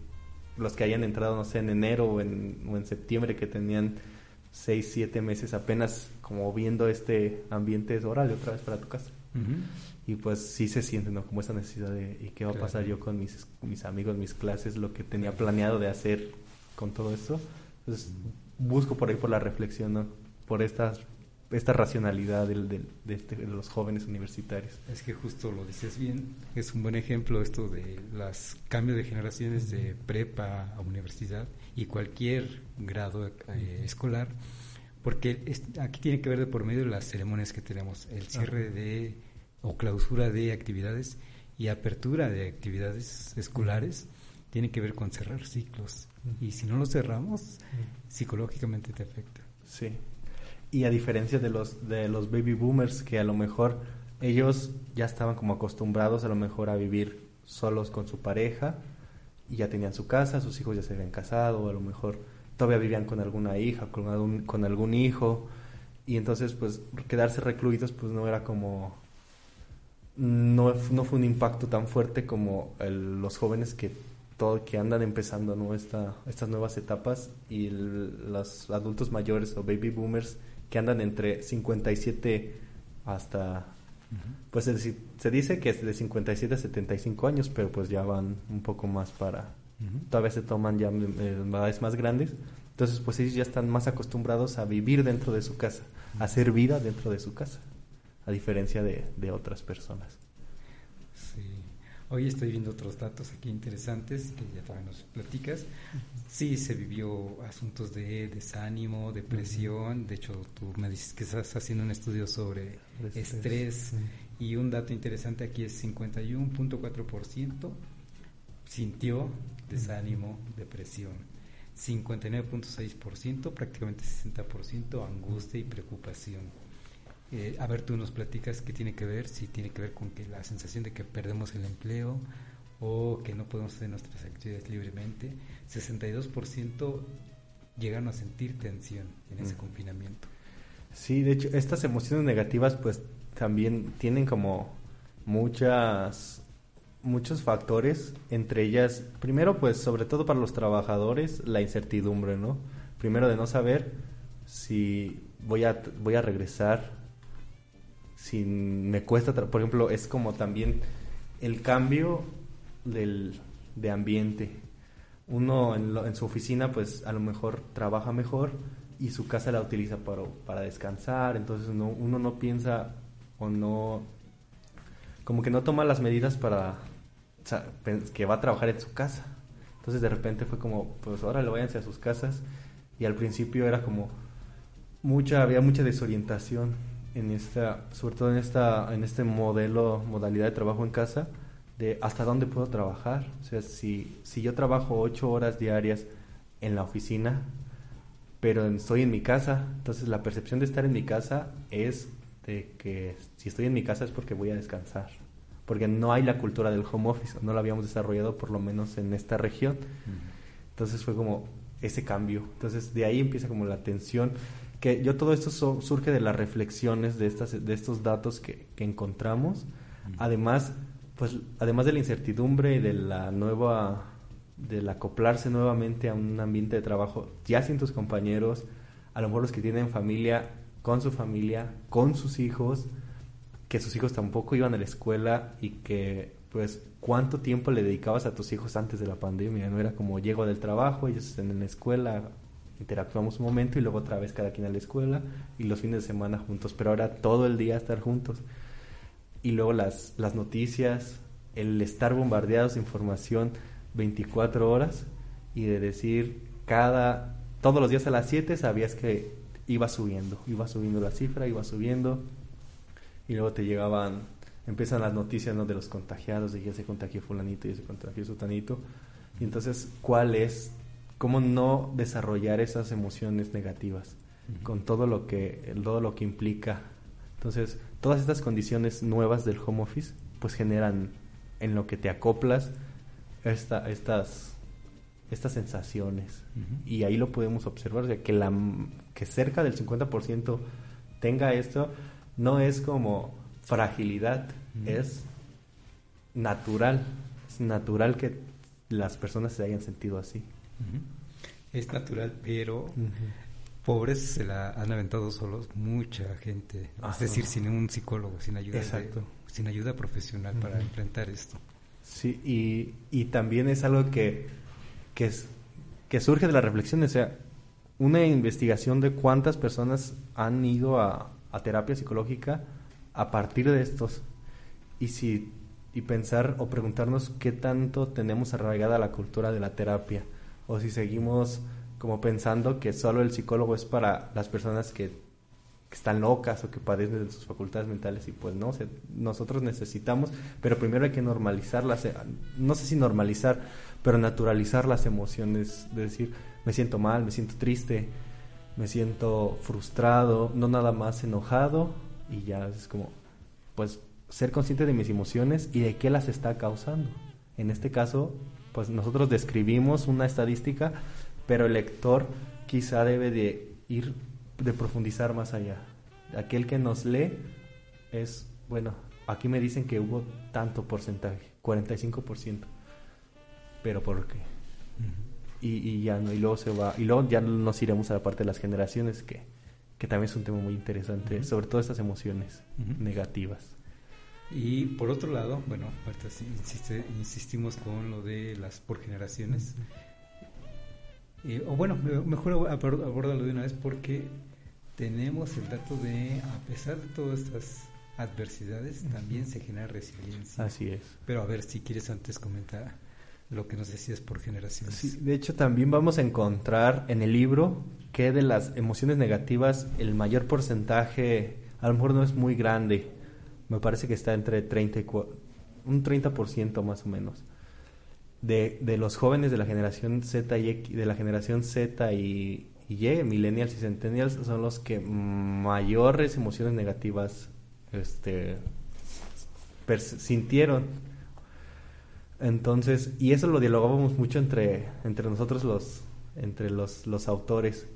los que hayan entrado, no sé, en enero o en, o en septiembre, que tenían seis, siete meses apenas como viendo este ambiente, es órale otra vez para tu casa. Y pues sí se siente, ¿no? Como esa necesidad de, ¿y qué va a pasar yo con mis, mis amigos, mis clases, lo que tenía planeado de hacer con todo esto? Entonces busco por ahí por la reflexión, ¿no? Por estas esta racionalidad del, este, de, los jóvenes universitarios. Es que justo lo dices bien, es un buen ejemplo esto de los cambios de generaciones de prepa a universidad y cualquier grado eh, escolar, porque aquí tiene que ver de por medio de las ceremonias que tenemos, el cierre de o clausura de actividades y apertura de actividades escolares, tiene que ver con cerrar ciclos. Y si no los cerramos, psicológicamente te afecta. Sí. Y a diferencia de los, de los baby boomers que a lo mejor ellos ya estaban como acostumbrados a lo mejor a vivir solos con su pareja y ya tenían su casa, sus hijos ya se habían casado, a lo mejor todavía vivían con alguna hija, con algún, con algún hijo y entonces pues quedarse recluidos pues no era como no, no fue un impacto tan fuerte como los jóvenes que todo que andan empezando ¿no? Esta, estas nuevas etapas y los adultos mayores o baby boomers que andan entre 57 hasta... Pues se, se, dice que es de 57 a 75 años, pero pues ya van un poco más para... Todavía se toman ya eh, edades más grandes. Entonces pues ellos ya están más acostumbrados a vivir dentro de su casa, a hacer vida dentro de su casa, a diferencia de, de otras personas. Hoy estoy viendo otros datos aquí interesantes que ya también nos platicas. Sí, se vivió asuntos de desánimo, depresión. De hecho, tú me dices que estás haciendo un estudio sobre estrés. Y un dato interesante aquí es 51.4% sintió desánimo, depresión. 59.6%, prácticamente 60% angustia y preocupación. Eh, a ver, tú nos platicas qué tiene que ver, si tiene que ver con que la sensación de que perdemos el empleo o que no podemos hacer nuestras actividades libremente. 62% llegaron a sentir tensión en ese mm. confinamiento. Sí, de hecho, estas emociones negativas pues también tienen como muchas muchos factores, entre ellas, primero pues sobre todo para los trabajadores, la incertidumbre, ¿no? Primero de no saber si voy a voy a regresar si me cuesta, por ejemplo, es como también el cambio del, de ambiente. uno en, en, su oficina pues a lo mejor trabaja mejor y su casa la utiliza para, para descansar, entonces uno, uno no piensa o no, como que no toma las medidas para que va a trabajar en su casa. Entonces de repente fue como, pues ahora lo váyanse a sus casas y al principio era como mucha, había mucha desorientación en esta, sobre todo en esta, en este modelo, modalidad de trabajo en casa, de hasta dónde puedo trabajar. O sea, si, si yo trabajo ocho horas diarias en la oficina, pero estoy en mi casa, entonces la percepción de estar en mi casa es de que si estoy en mi casa es porque voy a descansar, porque no hay la cultura del home office, no la habíamos desarrollado por lo menos en esta región. Entonces fue como ese cambio. Entonces de ahí empieza como la tensión que yo todo esto surge de las reflexiones de estas de estos datos que, que encontramos además pues además de la incertidumbre y de la nueva del acoplarse nuevamente a un ambiente de trabajo ya sin tus compañeros a lo mejor los que tienen familia con su familia con sus hijos que sus hijos tampoco iban a la escuela y que pues cuánto tiempo le dedicabas a tus hijos antes de la pandemia no era como llego del trabajo ellos están en la escuela interactuamos un momento y luego otra vez cada quien a la escuela y los fines de semana juntos, pero ahora todo el día estar juntos. Y luego las, las noticias, el estar bombardeados de información 24 horas y de decir cada, todos los días a las 7 sabías que iba subiendo, iba subiendo la cifra, iba subiendo y luego te llegaban, empiezan las noticias ¿no? de los contagiados, de ya se contagió fulanito, ya se contagió sutanito. Y entonces, ¿cuál es cómo no desarrollar esas emociones negativas con todo lo que todo lo que implica entonces todas estas condiciones nuevas del home office pues generan en lo que te acoplas esta, estas estas sensaciones. Y ahí lo podemos observar que la que cerca del 50% tenga esto no es como fragilidad es natural. Es natural que las personas se hayan sentido así. Es natural, pero pobres se la han aventado solos mucha gente. es decir, sin un psicólogo, sin ayuda, sin ayuda profesional para enfrentar esto. Sí, y, y también es algo que, que, es, que surge de la reflexión, o sea, una investigación de cuántas personas han ido a, a terapia psicológica a partir de estos. Y si y pensar o preguntarnos qué tanto tenemos arraigada la cultura de la terapia o si seguimos como pensando que solo el psicólogo es para las personas que, están locas o que padecen de sus facultades mentales y pues no, nosotros necesitamos, pero primero hay que normalizarlas, eh, no sé si normalizar, pero naturalizar las emociones, de decir, me siento mal, me siento triste, me siento frustrado, no nada más enojado y ya es como, pues ser consciente de mis emociones y de qué las está causando. En este caso, pues nosotros describimos una estadística, pero el lector quizá debe de ir, de profundizar más allá. Aquel que nos lee es, bueno, aquí me dicen que hubo tanto porcentaje, 45%, pero ¿por qué? Y, ya no, y luego se va, y luego ya nos iremos a la parte de las generaciones, que, que también es un tema muy interesante, sobre todo estas emociones negativas. Y por otro lado, bueno, insiste, insistimos con lo de las por generaciones. o bueno, mejor abordalo de una vez porque tenemos el dato de, a pesar de todas estas adversidades, también se genera resiliencia. Así es. Pero a ver si quieres antes comentar lo que nos decías por generaciones. Sí, de hecho, también vamos a encontrar en el libro que de las emociones negativas el mayor porcentaje, a lo mejor no es muy grande, me parece que está entre 30 y un 30% más o menos. De, de, los jóvenes de la generación Z y de la generación Z y, Y, millennials y centennials, son los que mayores emociones negativas este, sintieron. Entonces, y eso lo dialogábamos mucho entre, entre nosotros los, entre los, los autores.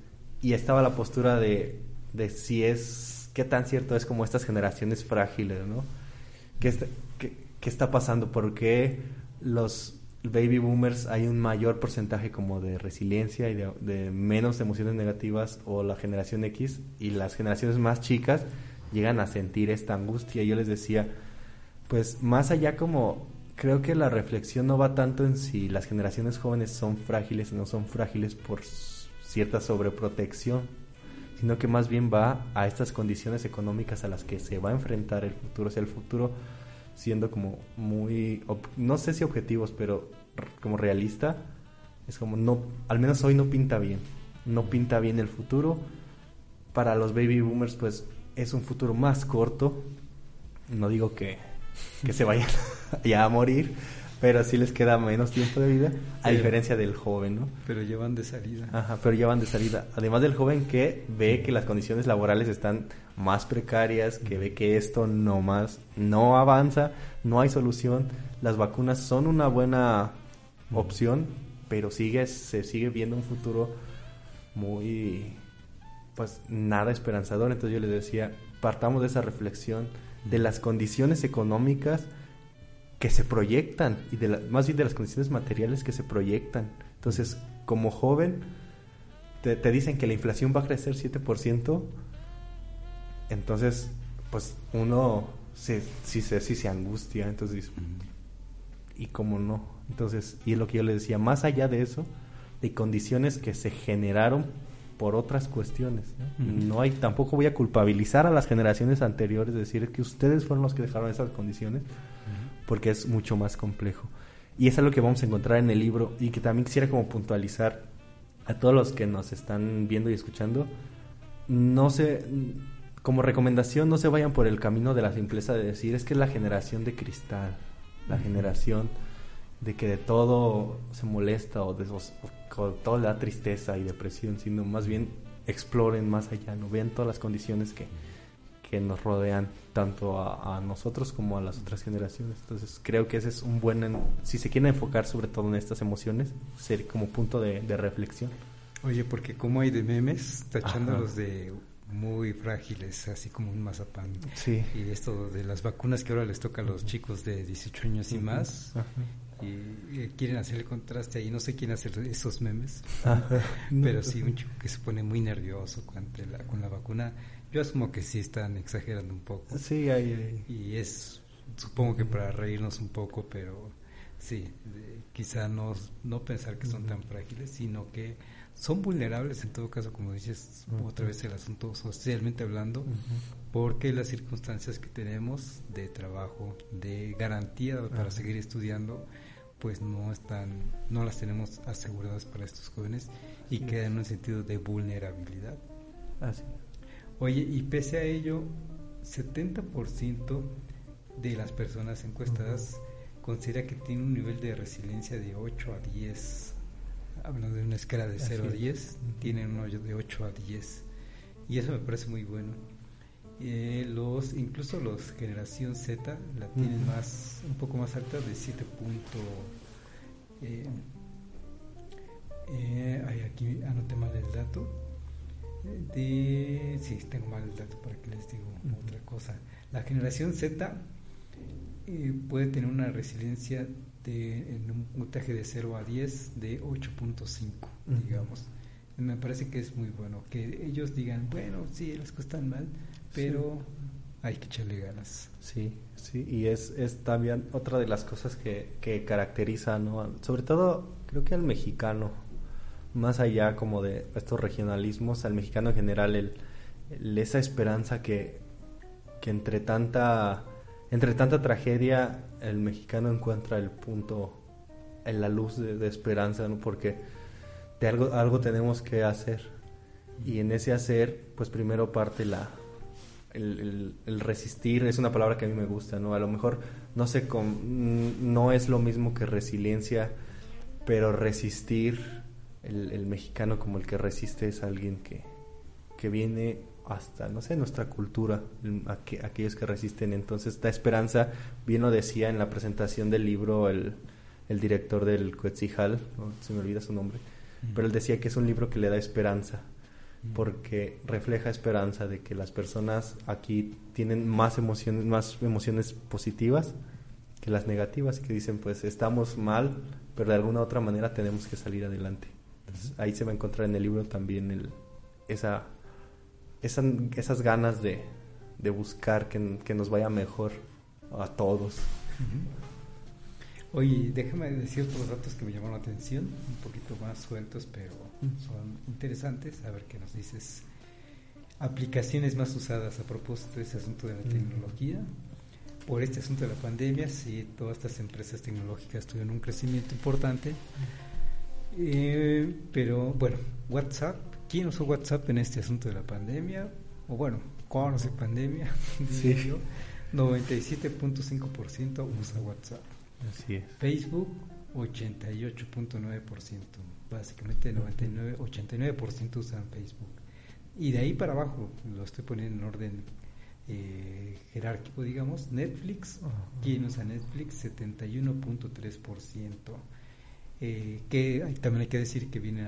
Y estaba la postura de, de si es qué tan cierto es como estas generaciones frágiles, ¿no? ¿Qué está, qué, está pasando? ¿Por qué los baby boomers hay un mayor porcentaje como de resiliencia y de, menos emociones negativas o la generación X y las generaciones más chicas llegan a sentir esta angustia? Yo les decía, pues más allá como creo que la reflexión no va tanto en si las generaciones jóvenes son frágiles o no son frágiles por cierta sobreprotección, sino que más bien va a estas condiciones económicas a las que se va a enfrentar el futuro, o sea, el futuro siendo como muy, no sé si objetivos, pero como realista, es como no, al menos hoy no pinta bien, no pinta bien el futuro. Para los baby boomers, pues es un futuro más corto. No digo que, que se vayan ya a morir, pero sí les queda menos tiempo de vida, a diferencia del joven, ¿no? Pero llevan de salida. Ajá, pero llevan de salida. Además del joven que ve que las condiciones laborales están más precarias, que ve que esto no más, no avanza, no hay solución. Las vacunas son una buena opción, pero sigue, se sigue viendo un futuro muy, pues nada esperanzador. Entonces yo les decía, partamos de esa reflexión de las condiciones económicas que se proyectan y de más bien de las condiciones materiales que se proyectan. Entonces, como joven, te, dicen que la inflación va a crecer 7%, entonces, pues uno se, sí, se, sí se angustia, entonces, ¿y cómo no? Entonces, y es lo que yo le decía, más allá de eso, de condiciones que se generaron por otras cuestiones. ¿no? hay, tampoco voy a culpabilizar a las generaciones anteriores, decir que ustedes fueron los que dejaron esas condiciones, porque es mucho más complejo. Y es algo que vamos a encontrar en el libro y que también quisiera como puntualizar a todos los que nos están viendo y escuchando. No se, como recomendación, no se vayan por el camino de la simpleza de decir es que es la generación de cristal, la generación de que de todo se molesta o de toda la tristeza y depresión, sino más bien exploren más allá, no vean todas las condiciones que, que nos rodean tanto a, nosotros como a las otras generaciones. Entonces creo que ese es un buen, si se quiere enfocar sobre todo en estas emociones, ser como punto de, reflexión. Oye, porque como hay de memes tachándolos de muy frágiles, así como un mazapán. Sí. Y esto de las vacunas que ahora les toca a los chicos de 18 años y más, y, quieren hacer el contraste ahí. No sé quién hace esos memes, pero sí un chico que se pone muy nervioso con la, con la vacuna. Yo asumo que sí están exagerando un poco. Sí, ahí, Y es, supongo que para reírnos un poco, pero sí, quizá no, no pensar que son tan frágiles, sino que son vulnerables en todo caso, como dices, otra vez el asunto socialmente hablando, porque las circunstancias que tenemos de trabajo, de garantía para seguir estudiando, pues no están, no las tenemos aseguradas para estos jóvenes y quedan en un sentido de vulnerabilidad. Así. Oye, y pese a ello, 70% de las personas encuestadas considera que tiene un nivel de resiliencia de 8 a 10. Hablando de una escala de 0 a 10, tienen un hoyo de 8 a 10. Y eso me parece muy bueno. Eh, los incluso los generación Z la tienen más un poco más alta de 7 puntos eh, eh, aquí anoté mal el dato. De sí tengo mal el dato para que les digo otra cosa. La generación Z eh, puede tener una resiliencia de en un puntaje de 0 a 10 de 8.5 digamos. Me parece que es muy bueno. Que ellos digan bueno sí las cosas están mal pero hay que echarle ganas. Sí, sí, y es, es también otra de las cosas que, que caracteriza, ¿no? Sobre todo, creo que al mexicano, más allá como de estos regionalismos, al mexicano en general, el, esa esperanza que, que entre tanta entre tanta tragedia el mexicano encuentra el punto en la luz de, de esperanza, ¿no? Porque de algo, algo tenemos que hacer. Y en ese hacer, pues primero parte la, el, resistir es una palabra que a mí me gusta, ¿no? A lo mejor no sé, con, no es lo mismo que resiliencia, pero resistir, el, mexicano como el que resiste es alguien que, que viene hasta, no sé, nuestra cultura, aquellos que resisten. Entonces, da esperanza, bien lo decía en la presentación del libro el, el director del Coetzijal, se me olvida su nombre, pero él decía que es un libro que le da esperanza porque refleja esperanza de que las personas aquí tienen más emociones, más emociones positivas que las negativas y que dicen pues estamos mal, pero de alguna otra manera tenemos que salir adelante. ahí se va a encontrar en el libro también el, esa, esas ganas de, buscar que, nos vaya mejor a todos. Oye, déjame decir otros datos que me llamaron la atención, un poquito más sueltos, pero son interesantes. A ver qué nos dices. Aplicaciones más usadas a propósito de ese asunto de la tecnología. Por este asunto de la pandemia, sí, todas estas empresas tecnológicas tuvieron un crecimiento importante. Eh, pero bueno, WhatsApp, ¿quién usó WhatsApp en este asunto de la pandemia? O bueno, ¿cuándo hace pandemia? Sí. 97.5% usa WhatsApp. Así es. Facebook, 88.9%. Básicamente 99, 89% usan Facebook. Y de ahí para abajo, lo estoy poniendo en orden eh, jerárquico, digamos, Netflix, ¿quién usa Netflix? 71.3%. Eh, que también hay que decir que viene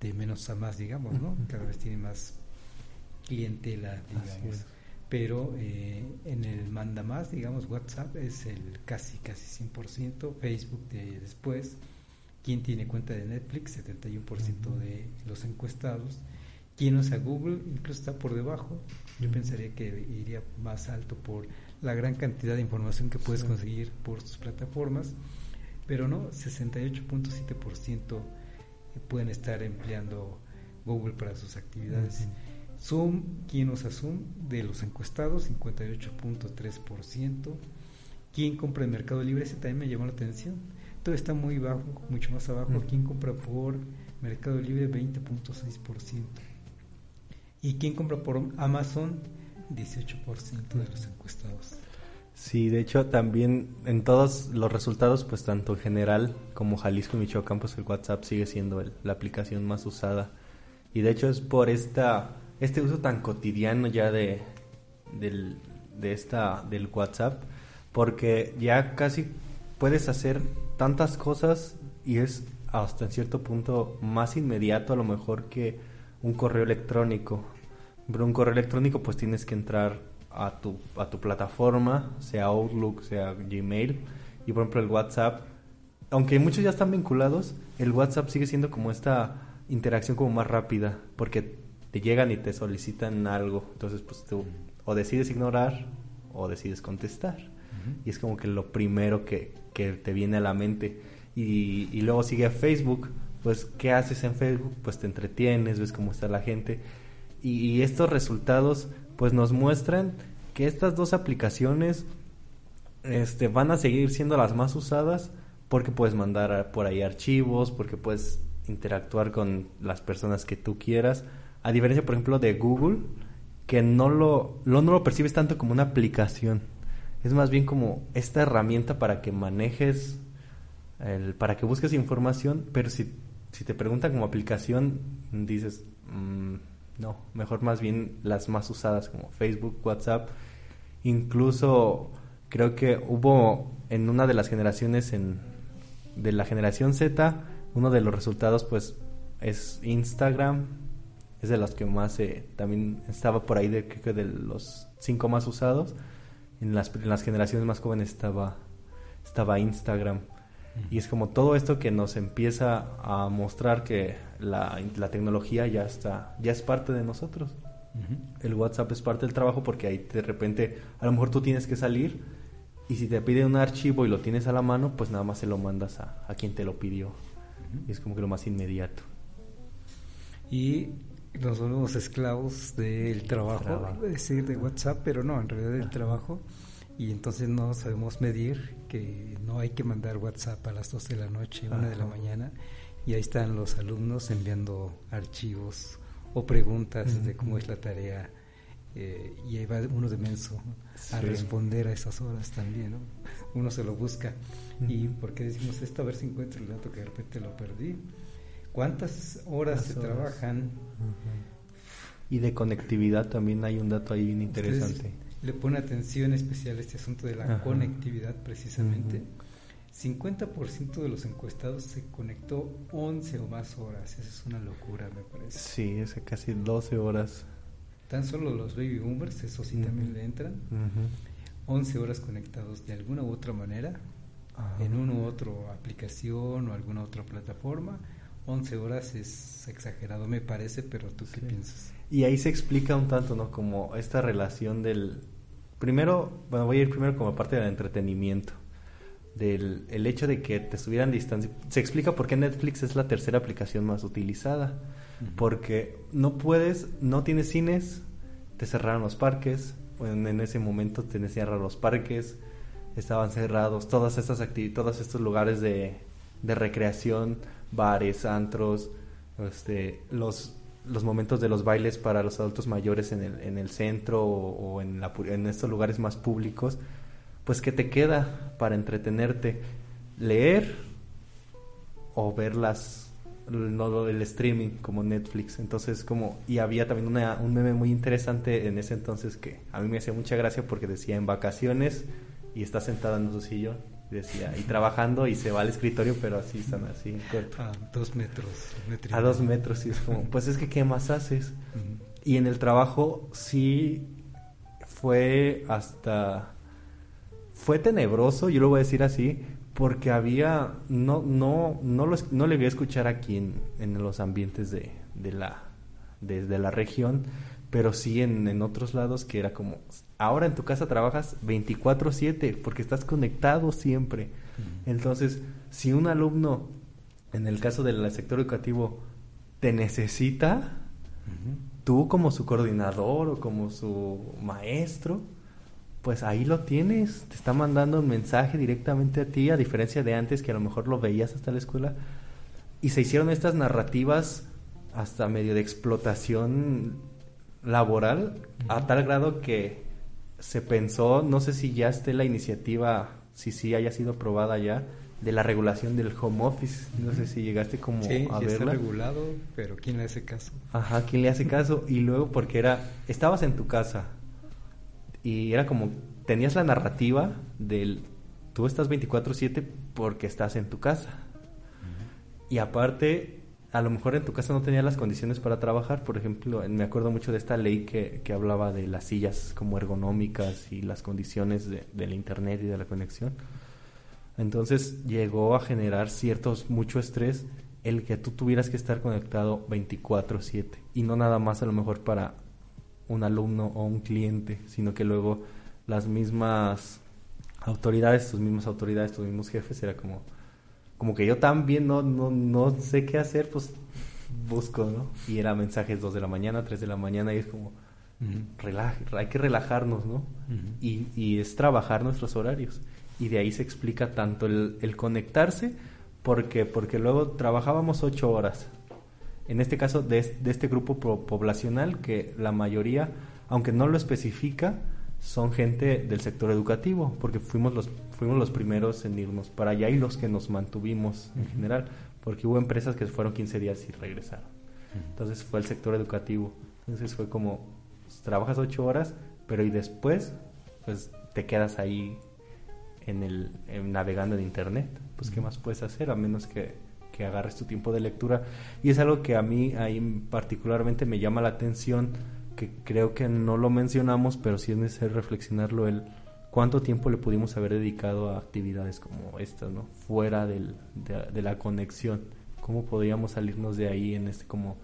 de menos a más, digamos, ¿no? Cada vez tiene más clientela, digamos. Pero eh, en el manda más, digamos, WhatsApp es el casi, casi 100%, Facebook de después. ¿Quién tiene cuenta de Netflix? 71% de los encuestados. ¿Quién usa Google? Incluso está por debajo. Yo pensaría que iría más alto por la gran cantidad de información que puedes conseguir por sus plataformas pero no, 68.7% pueden estar empleando Google para sus actividades. Zoom, ¿quién usa Zoom? De los encuestados, 58.3%. ¿Quién compra en Mercado Libre? Ese también me llamó la atención. Todo está muy bajo, mucho más abajo. ¿Quién compra por Mercado Libre? 20.6%. ¿Y quién compra por Amazon? 18% de los encuestados. Sí, de hecho también en todos los resultados, pues tanto en general como Jalisco y Michoacán, pues el WhatsApp sigue siendo la aplicación más usada. Y de hecho es por esta, este uso tan cotidiano ya de, del, de esta, del WhatsApp, porque ya casi puedes hacer tantas cosas y es hasta en cierto punto más inmediato a lo mejor que un correo electrónico. Pero un correo electrónico pues tienes que entrar a tu, a tu plataforma, sea Outlook, sea Gmail, y por ejemplo el WhatsApp, aunque muchos ya están vinculados, el WhatsApp sigue siendo como esta interacción como más rápida, porque te llegan y te solicitan algo, entonces pues tú o decides ignorar o decides contestar, y es como que lo primero que, que te viene a la mente, y, y luego sigue Facebook, pues ¿qué haces en Facebook? Pues te entretienes, ves cómo está la gente, y estos resultados pues nos muestran que estas dos aplicaciones este, van a seguir siendo las más usadas porque puedes mandar por ahí archivos, porque puedes interactuar con las personas que tú quieras. A diferencia, por ejemplo, de Google, que no lo, no lo percibes tanto como una aplicación. Es más bien como esta herramienta para que manejes, el, para que busques información, pero si, si te preguntan como aplicación, dices, mm, no, mejor más bien las más usadas como Facebook, WhatsApp. Incluso creo que hubo en una de las generaciones en, de la generación Z, uno de los resultados pues es Instagram, es de los que más eh, también estaba por ahí de creo que de los cinco más usados. En las, en las generaciones más jóvenes estaba, estaba Instagram. Y es como todo esto que nos empieza a mostrar que la, la tecnología ya está, ya es parte de nosotros. El WhatsApp es parte del trabajo porque ahí de repente a lo mejor tú tienes que salir y si te pide un archivo y lo tienes a la mano, pues nada más se lo mandas a, a quien te lo pidió. Y es como que lo más inmediato. Y nos volvemos esclavos del trabajo, de WhatsApp, pero no, en realidad del trabajo y entonces no sabemos medir que no hay que mandar WhatsApp a las 12 de la noche, una de la mañana, y ahí están los alumnos enviando archivos o preguntas de cómo es la tarea, eh, y ahí va uno de menso a responder a esas horas también, ¿no? Uno se lo busca. ¿Y por qué decimos esto? A ver si encuentro el dato que de repente lo perdí. ¿Cuántas horas se trabajan? Y de conectividad también hay un dato ahí bien interesante le pone atención especial a este asunto de la conectividad precisamente. 50% de los encuestados se conectó 11 o más horas. Esa es una locura, me parece. Sí, es casi 12 horas. Tan solo los baby boomers, eso sí también le entran. 11 horas conectados de alguna u otra manera, en una u otra aplicación o alguna otra plataforma. 11 horas es exagerado, me parece, pero tú qué piensas? Y ahí se explica un tanto, ¿no? Como esta relación del... Primero, bueno, voy a ir primero como parte del entretenimiento. del el hecho de que te estuvieran distancia. Se explica por qué Netflix es la tercera aplicación más utilizada. Porque no puedes, no tienes cines, te cerraron los parques, en, en ese momento te cerraron los parques, estaban cerrados todas estas actividades, todos estos lugares de, de recreación, bares, antros, este, los, los momentos de los bailes para los adultos mayores en el, en el centro o, en, la, en estos lugares más públicos, pues que te queda para entretenerte, leer o ver las, no, el streaming como Netflix. Entonces, como, y había también una, un meme muy interesante en ese entonces que a mí me hacía mucha gracia porque decía en vacaciones y está sentada en su sillón decía, y trabajando y se va al escritorio, pero así están así. A dos metros. A dos metros, y es como, pues es que, ¿qué más haces? Y en el trabajo sí fue hasta, fue tenebroso, yo lo voy a decir así, porque había, no, no, no, lo, no le voy a escuchar aquí en, en los ambientes de, de la, de, la región, pero sí en, en otros lados que era como, ahora en tu casa trabajas 24/7 porque estás conectado siempre. Entonces, si un alumno, en el caso del sector educativo, te necesita, tú como su coordinador o como su maestro, pues ahí lo tienes, te está mandando un mensaje directamente a ti, a diferencia de antes que a lo mejor lo veías hasta la escuela. Y se hicieron estas narrativas hasta medio de explotación laboral a tal grado que se pensó, no sé si ya esté la iniciativa, si sí haya sido aprobada ya, de la regulación del home office. No sé si llegaste como sí, a sí está regulado, pero ¿quién le hace caso? Ajá, ¿quién le hace caso? Y luego porque era, estabas en tu casa y era como, tenías la narrativa del, tú estás 24/7 porque estás en tu casa. Y aparte, a lo mejor en tu casa no tenías las condiciones para trabajar. Por ejemplo, me acuerdo mucho de esta ley que, que hablaba de las sillas como ergonómicas y las condiciones de, del internet y de la conexión. Entonces llegó a generar ciertos, mucho estrés el que tú tuvieras que estar conectado 24/7 y no nada más a lo mejor para un alumno o un cliente, sino que luego las mismas autoridades, tus mismas autoridades, tus mismos jefes, era como, como que yo también no, no, no sé qué hacer, pues busco, ¿no? Y era mensajes 2 de la mañana, 3 de la mañana y es como, hay que relajarnos, ¿no? y, y, es trabajar nuestros horarios. Y de ahí se explica tanto el, el conectarse, porque, porque luego trabajábamos 8 horas. En este caso, de, de este grupo poblacional, que la mayoría, aunque no lo especifica, son gente del sector educativo, porque fuimos los, fuimos los primeros en irnos para allá y los que nos mantuvimos en general, porque hubo empresas que fueron 15 días y regresaron. Entonces fue el sector educativo. Entonces fue como, pues, trabajas 8 horas, pero y después, pues te quedas ahí en el, navegando en internet. Pues qué más puedes hacer a menos que, que agarres tu tiempo de lectura. Y es algo que a mí ahí particularmente me llama la atención que creo que no lo mencionamos, pero sí es necesario reflexionarlo el cuánto tiempo le pudimos haber dedicado a actividades como estas, ¿no? Fuera del, de, la conexión. ¿Cómo podríamos salirnos de ahí en este como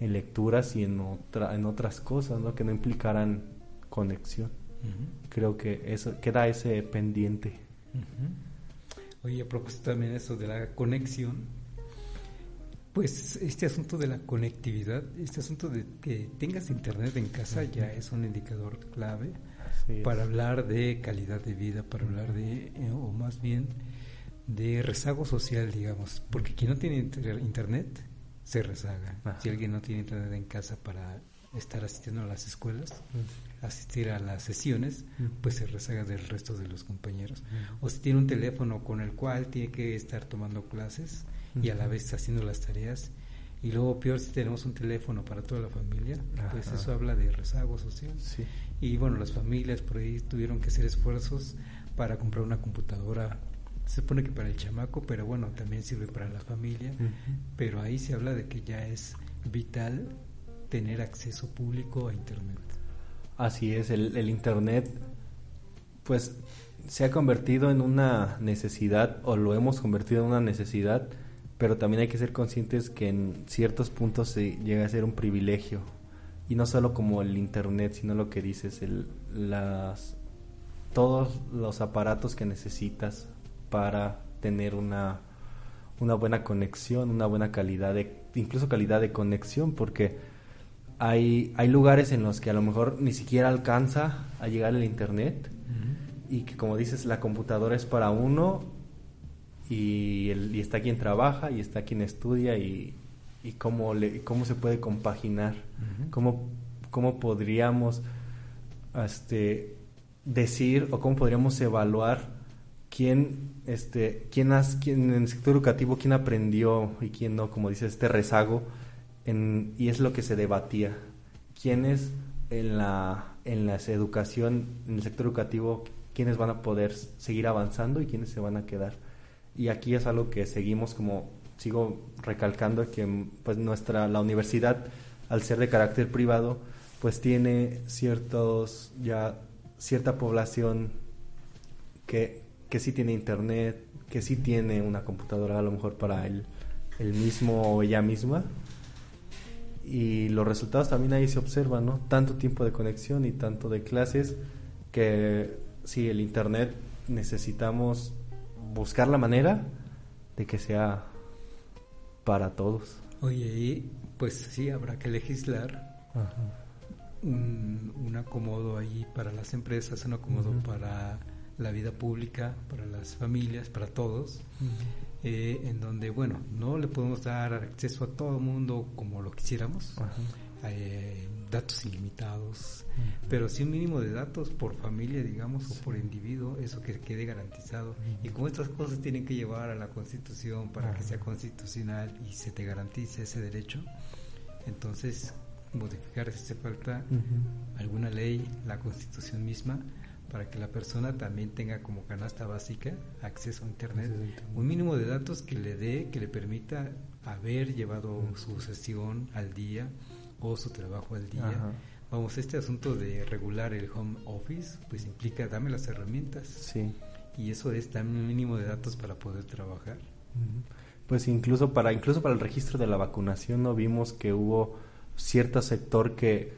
en lecturas y en otra, en otras cosas, ¿no? Que no implicaran conexión. Creo que eso queda ese pendiente. Oye, a propósito también eso de la conexión, pues este asunto de la conectividad, este asunto de que tengas internet en casa ya es un indicador clave para hablar de calidad de vida, para hablar de, eh, o más bien de rezago social, digamos, porque quien no tiene internet se rezaga. Si alguien no tiene internet en casa para estar asistiendo a las escuelas, asistir a las sesiones, pues se rezaga del resto de los compañeros. O si tiene un teléfono con el cual tiene que estar tomando clases, y a la vez haciendo las tareas. Y luego peor si tenemos un teléfono para toda la familia, pues eso habla de rezago social. Y bueno, las familias por ahí tuvieron que hacer esfuerzos para comprar una computadora. Se supone que para el chamaco, pero bueno, también sirve para la familia. Pero ahí se habla de que ya es vital tener acceso público a Internet. Así es, el, el Internet, pues se ha convertido en una necesidad, o lo hemos convertido en una necesidad, pero también hay que ser conscientes que en ciertos puntos se llega a ser un privilegio. Y no solo como el internet sino lo que dices el, las todos los aparatos que necesitas para tener una, una buena conexión, una buena calidad de, incluso calidad de conexión, porque hay, hay lugares en los que a lo mejor ni siquiera alcanza a llegar el internet. Y que como dices la computadora es para uno y, el, y está quien trabaja y está quien estudia y, y cómo, le, cómo se puede compaginar, cómo, cómo podríamos este, decir o cómo podríamos evaluar quién, este, quién, has, quién en el sector educativo, quién aprendió y quién no, como dice este rezago, en, y es lo que se debatía. ¿Quiénes en la, en la educación, en el sector educativo, quiénes van a poder seguir avanzando y quiénes se van a quedar? Y aquí es algo que seguimos como, sigo recalcando que pues nuestra, la universidad, al ser de carácter privado, pues tiene ciertos, ya cierta población que, que sí tiene internet, que sí tiene una computadora a lo mejor para el, el mismo o ella misma. Y los resultados también ahí se observan, ¿no? Tanto tiempo de conexión y tanto de clases que sí, el internet necesitamos buscar la manera de que sea para todos. Oye, y pues sí, habrá que legislar. Ajá un, acomodo ahí para las empresas, un acomodo para la vida pública, para las familias, para todos, eh, en donde, bueno, no le podemos dar acceso a todo el mundo como lo quisiéramos, eh, datos ilimitados, pero sí un mínimo de datos por familia, digamos, o por individuo, eso que quede garantizado. Y como estas cosas tienen que llevar a la Constitución para que sea constitucional y se te garantice ese derecho, entonces modificar si hace falta alguna ley, la constitución misma, para que la persona también tenga como canasta básica acceso a Internet, un mínimo de datos que le dé, que le permita haber llevado su sesión al día o su trabajo al día. Vamos, este asunto de regular el home office, pues implica dame las herramientas. Sí. Y eso es también un mínimo de datos para poder trabajar. Pues incluso para incluso para el registro de la vacunación no vimos que hubo cierto sector que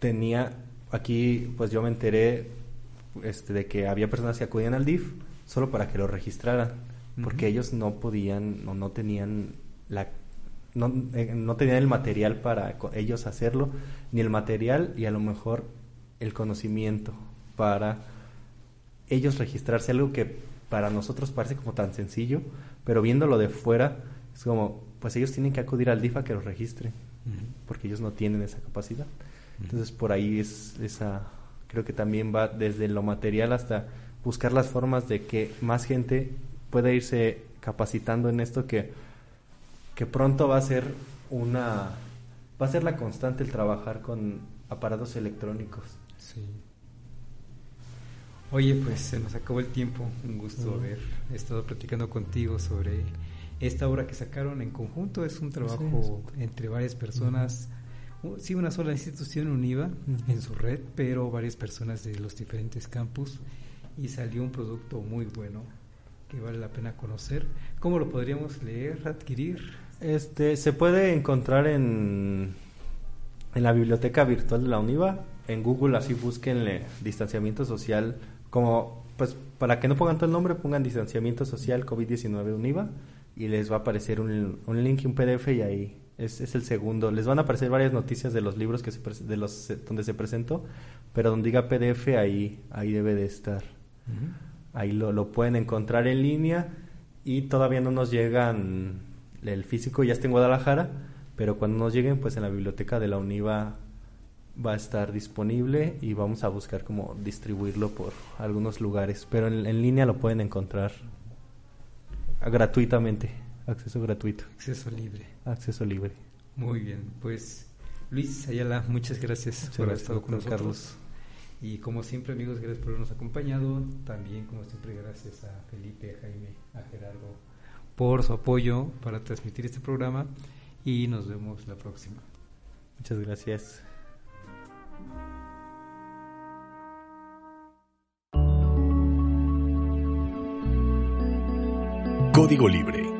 tenía, aquí pues yo me enteré este, de que había personas que acudían al DIF solo para que lo registraran, porque ellos no podían o no tenían la no, eh, no, tenían el material para ellos hacerlo, ni el material y a lo mejor el conocimiento para ellos registrarse, algo que para nosotros parece como tan sencillo, pero viéndolo de fuera es como, pues ellos tienen que acudir al DIF a que lo registre porque ellos no tienen esa capacidad. Entonces por ahí es esa, creo que también va desde lo material hasta buscar las formas de que más gente pueda irse capacitando en esto que, que pronto va a ser una, va a ser la constante el trabajar con aparatos electrónicos. Sí. Oye, pues se nos acabó el tiempo. Un gusto haber estado platicando contigo sobre esta obra que sacaron en conjunto es un trabajo entre varias personas, sí, una sola institución unida en su red, pero varias personas de los diferentes campus y salió un producto muy bueno que vale la pena conocer. ¿Cómo lo podríamos leer, adquirir? Este se puede encontrar en en la biblioteca virtual de la UNIVA, en Google así búsquenle distanciamiento social como pues para que no pongan todo el nombre, pongan distanciamiento social COVID-19 UNIVA y les va a aparecer un, un link y un PDF y ahí es, es, el segundo. Les van a aparecer varias noticias de los libros que se, de los donde se presentó, pero donde diga PDF ahí ahí debe de estar. Ahí lo, lo, pueden encontrar en línea y todavía no nos llegan el físico ya está en Guadalajara, pero cuando nos lleguen pues en la biblioteca de la UNIVA va a estar disponible y vamos a buscar cómo distribuirlo por algunos lugares, pero en, en línea lo pueden encontrar gratuitamente, acceso gratuito. Acceso libre. Acceso libre. Muy bien, pues Luis Ayala, muchas gracias por haber estado con nosotros. Carlos. Y como siempre, amigos, gracias por habernos acompañado. También, como siempre, gracias a Felipe, a Jaime, a Gerardo por su apoyo para transmitir este programa. Y nos vemos la próxima. Muchas gracias. Código Libre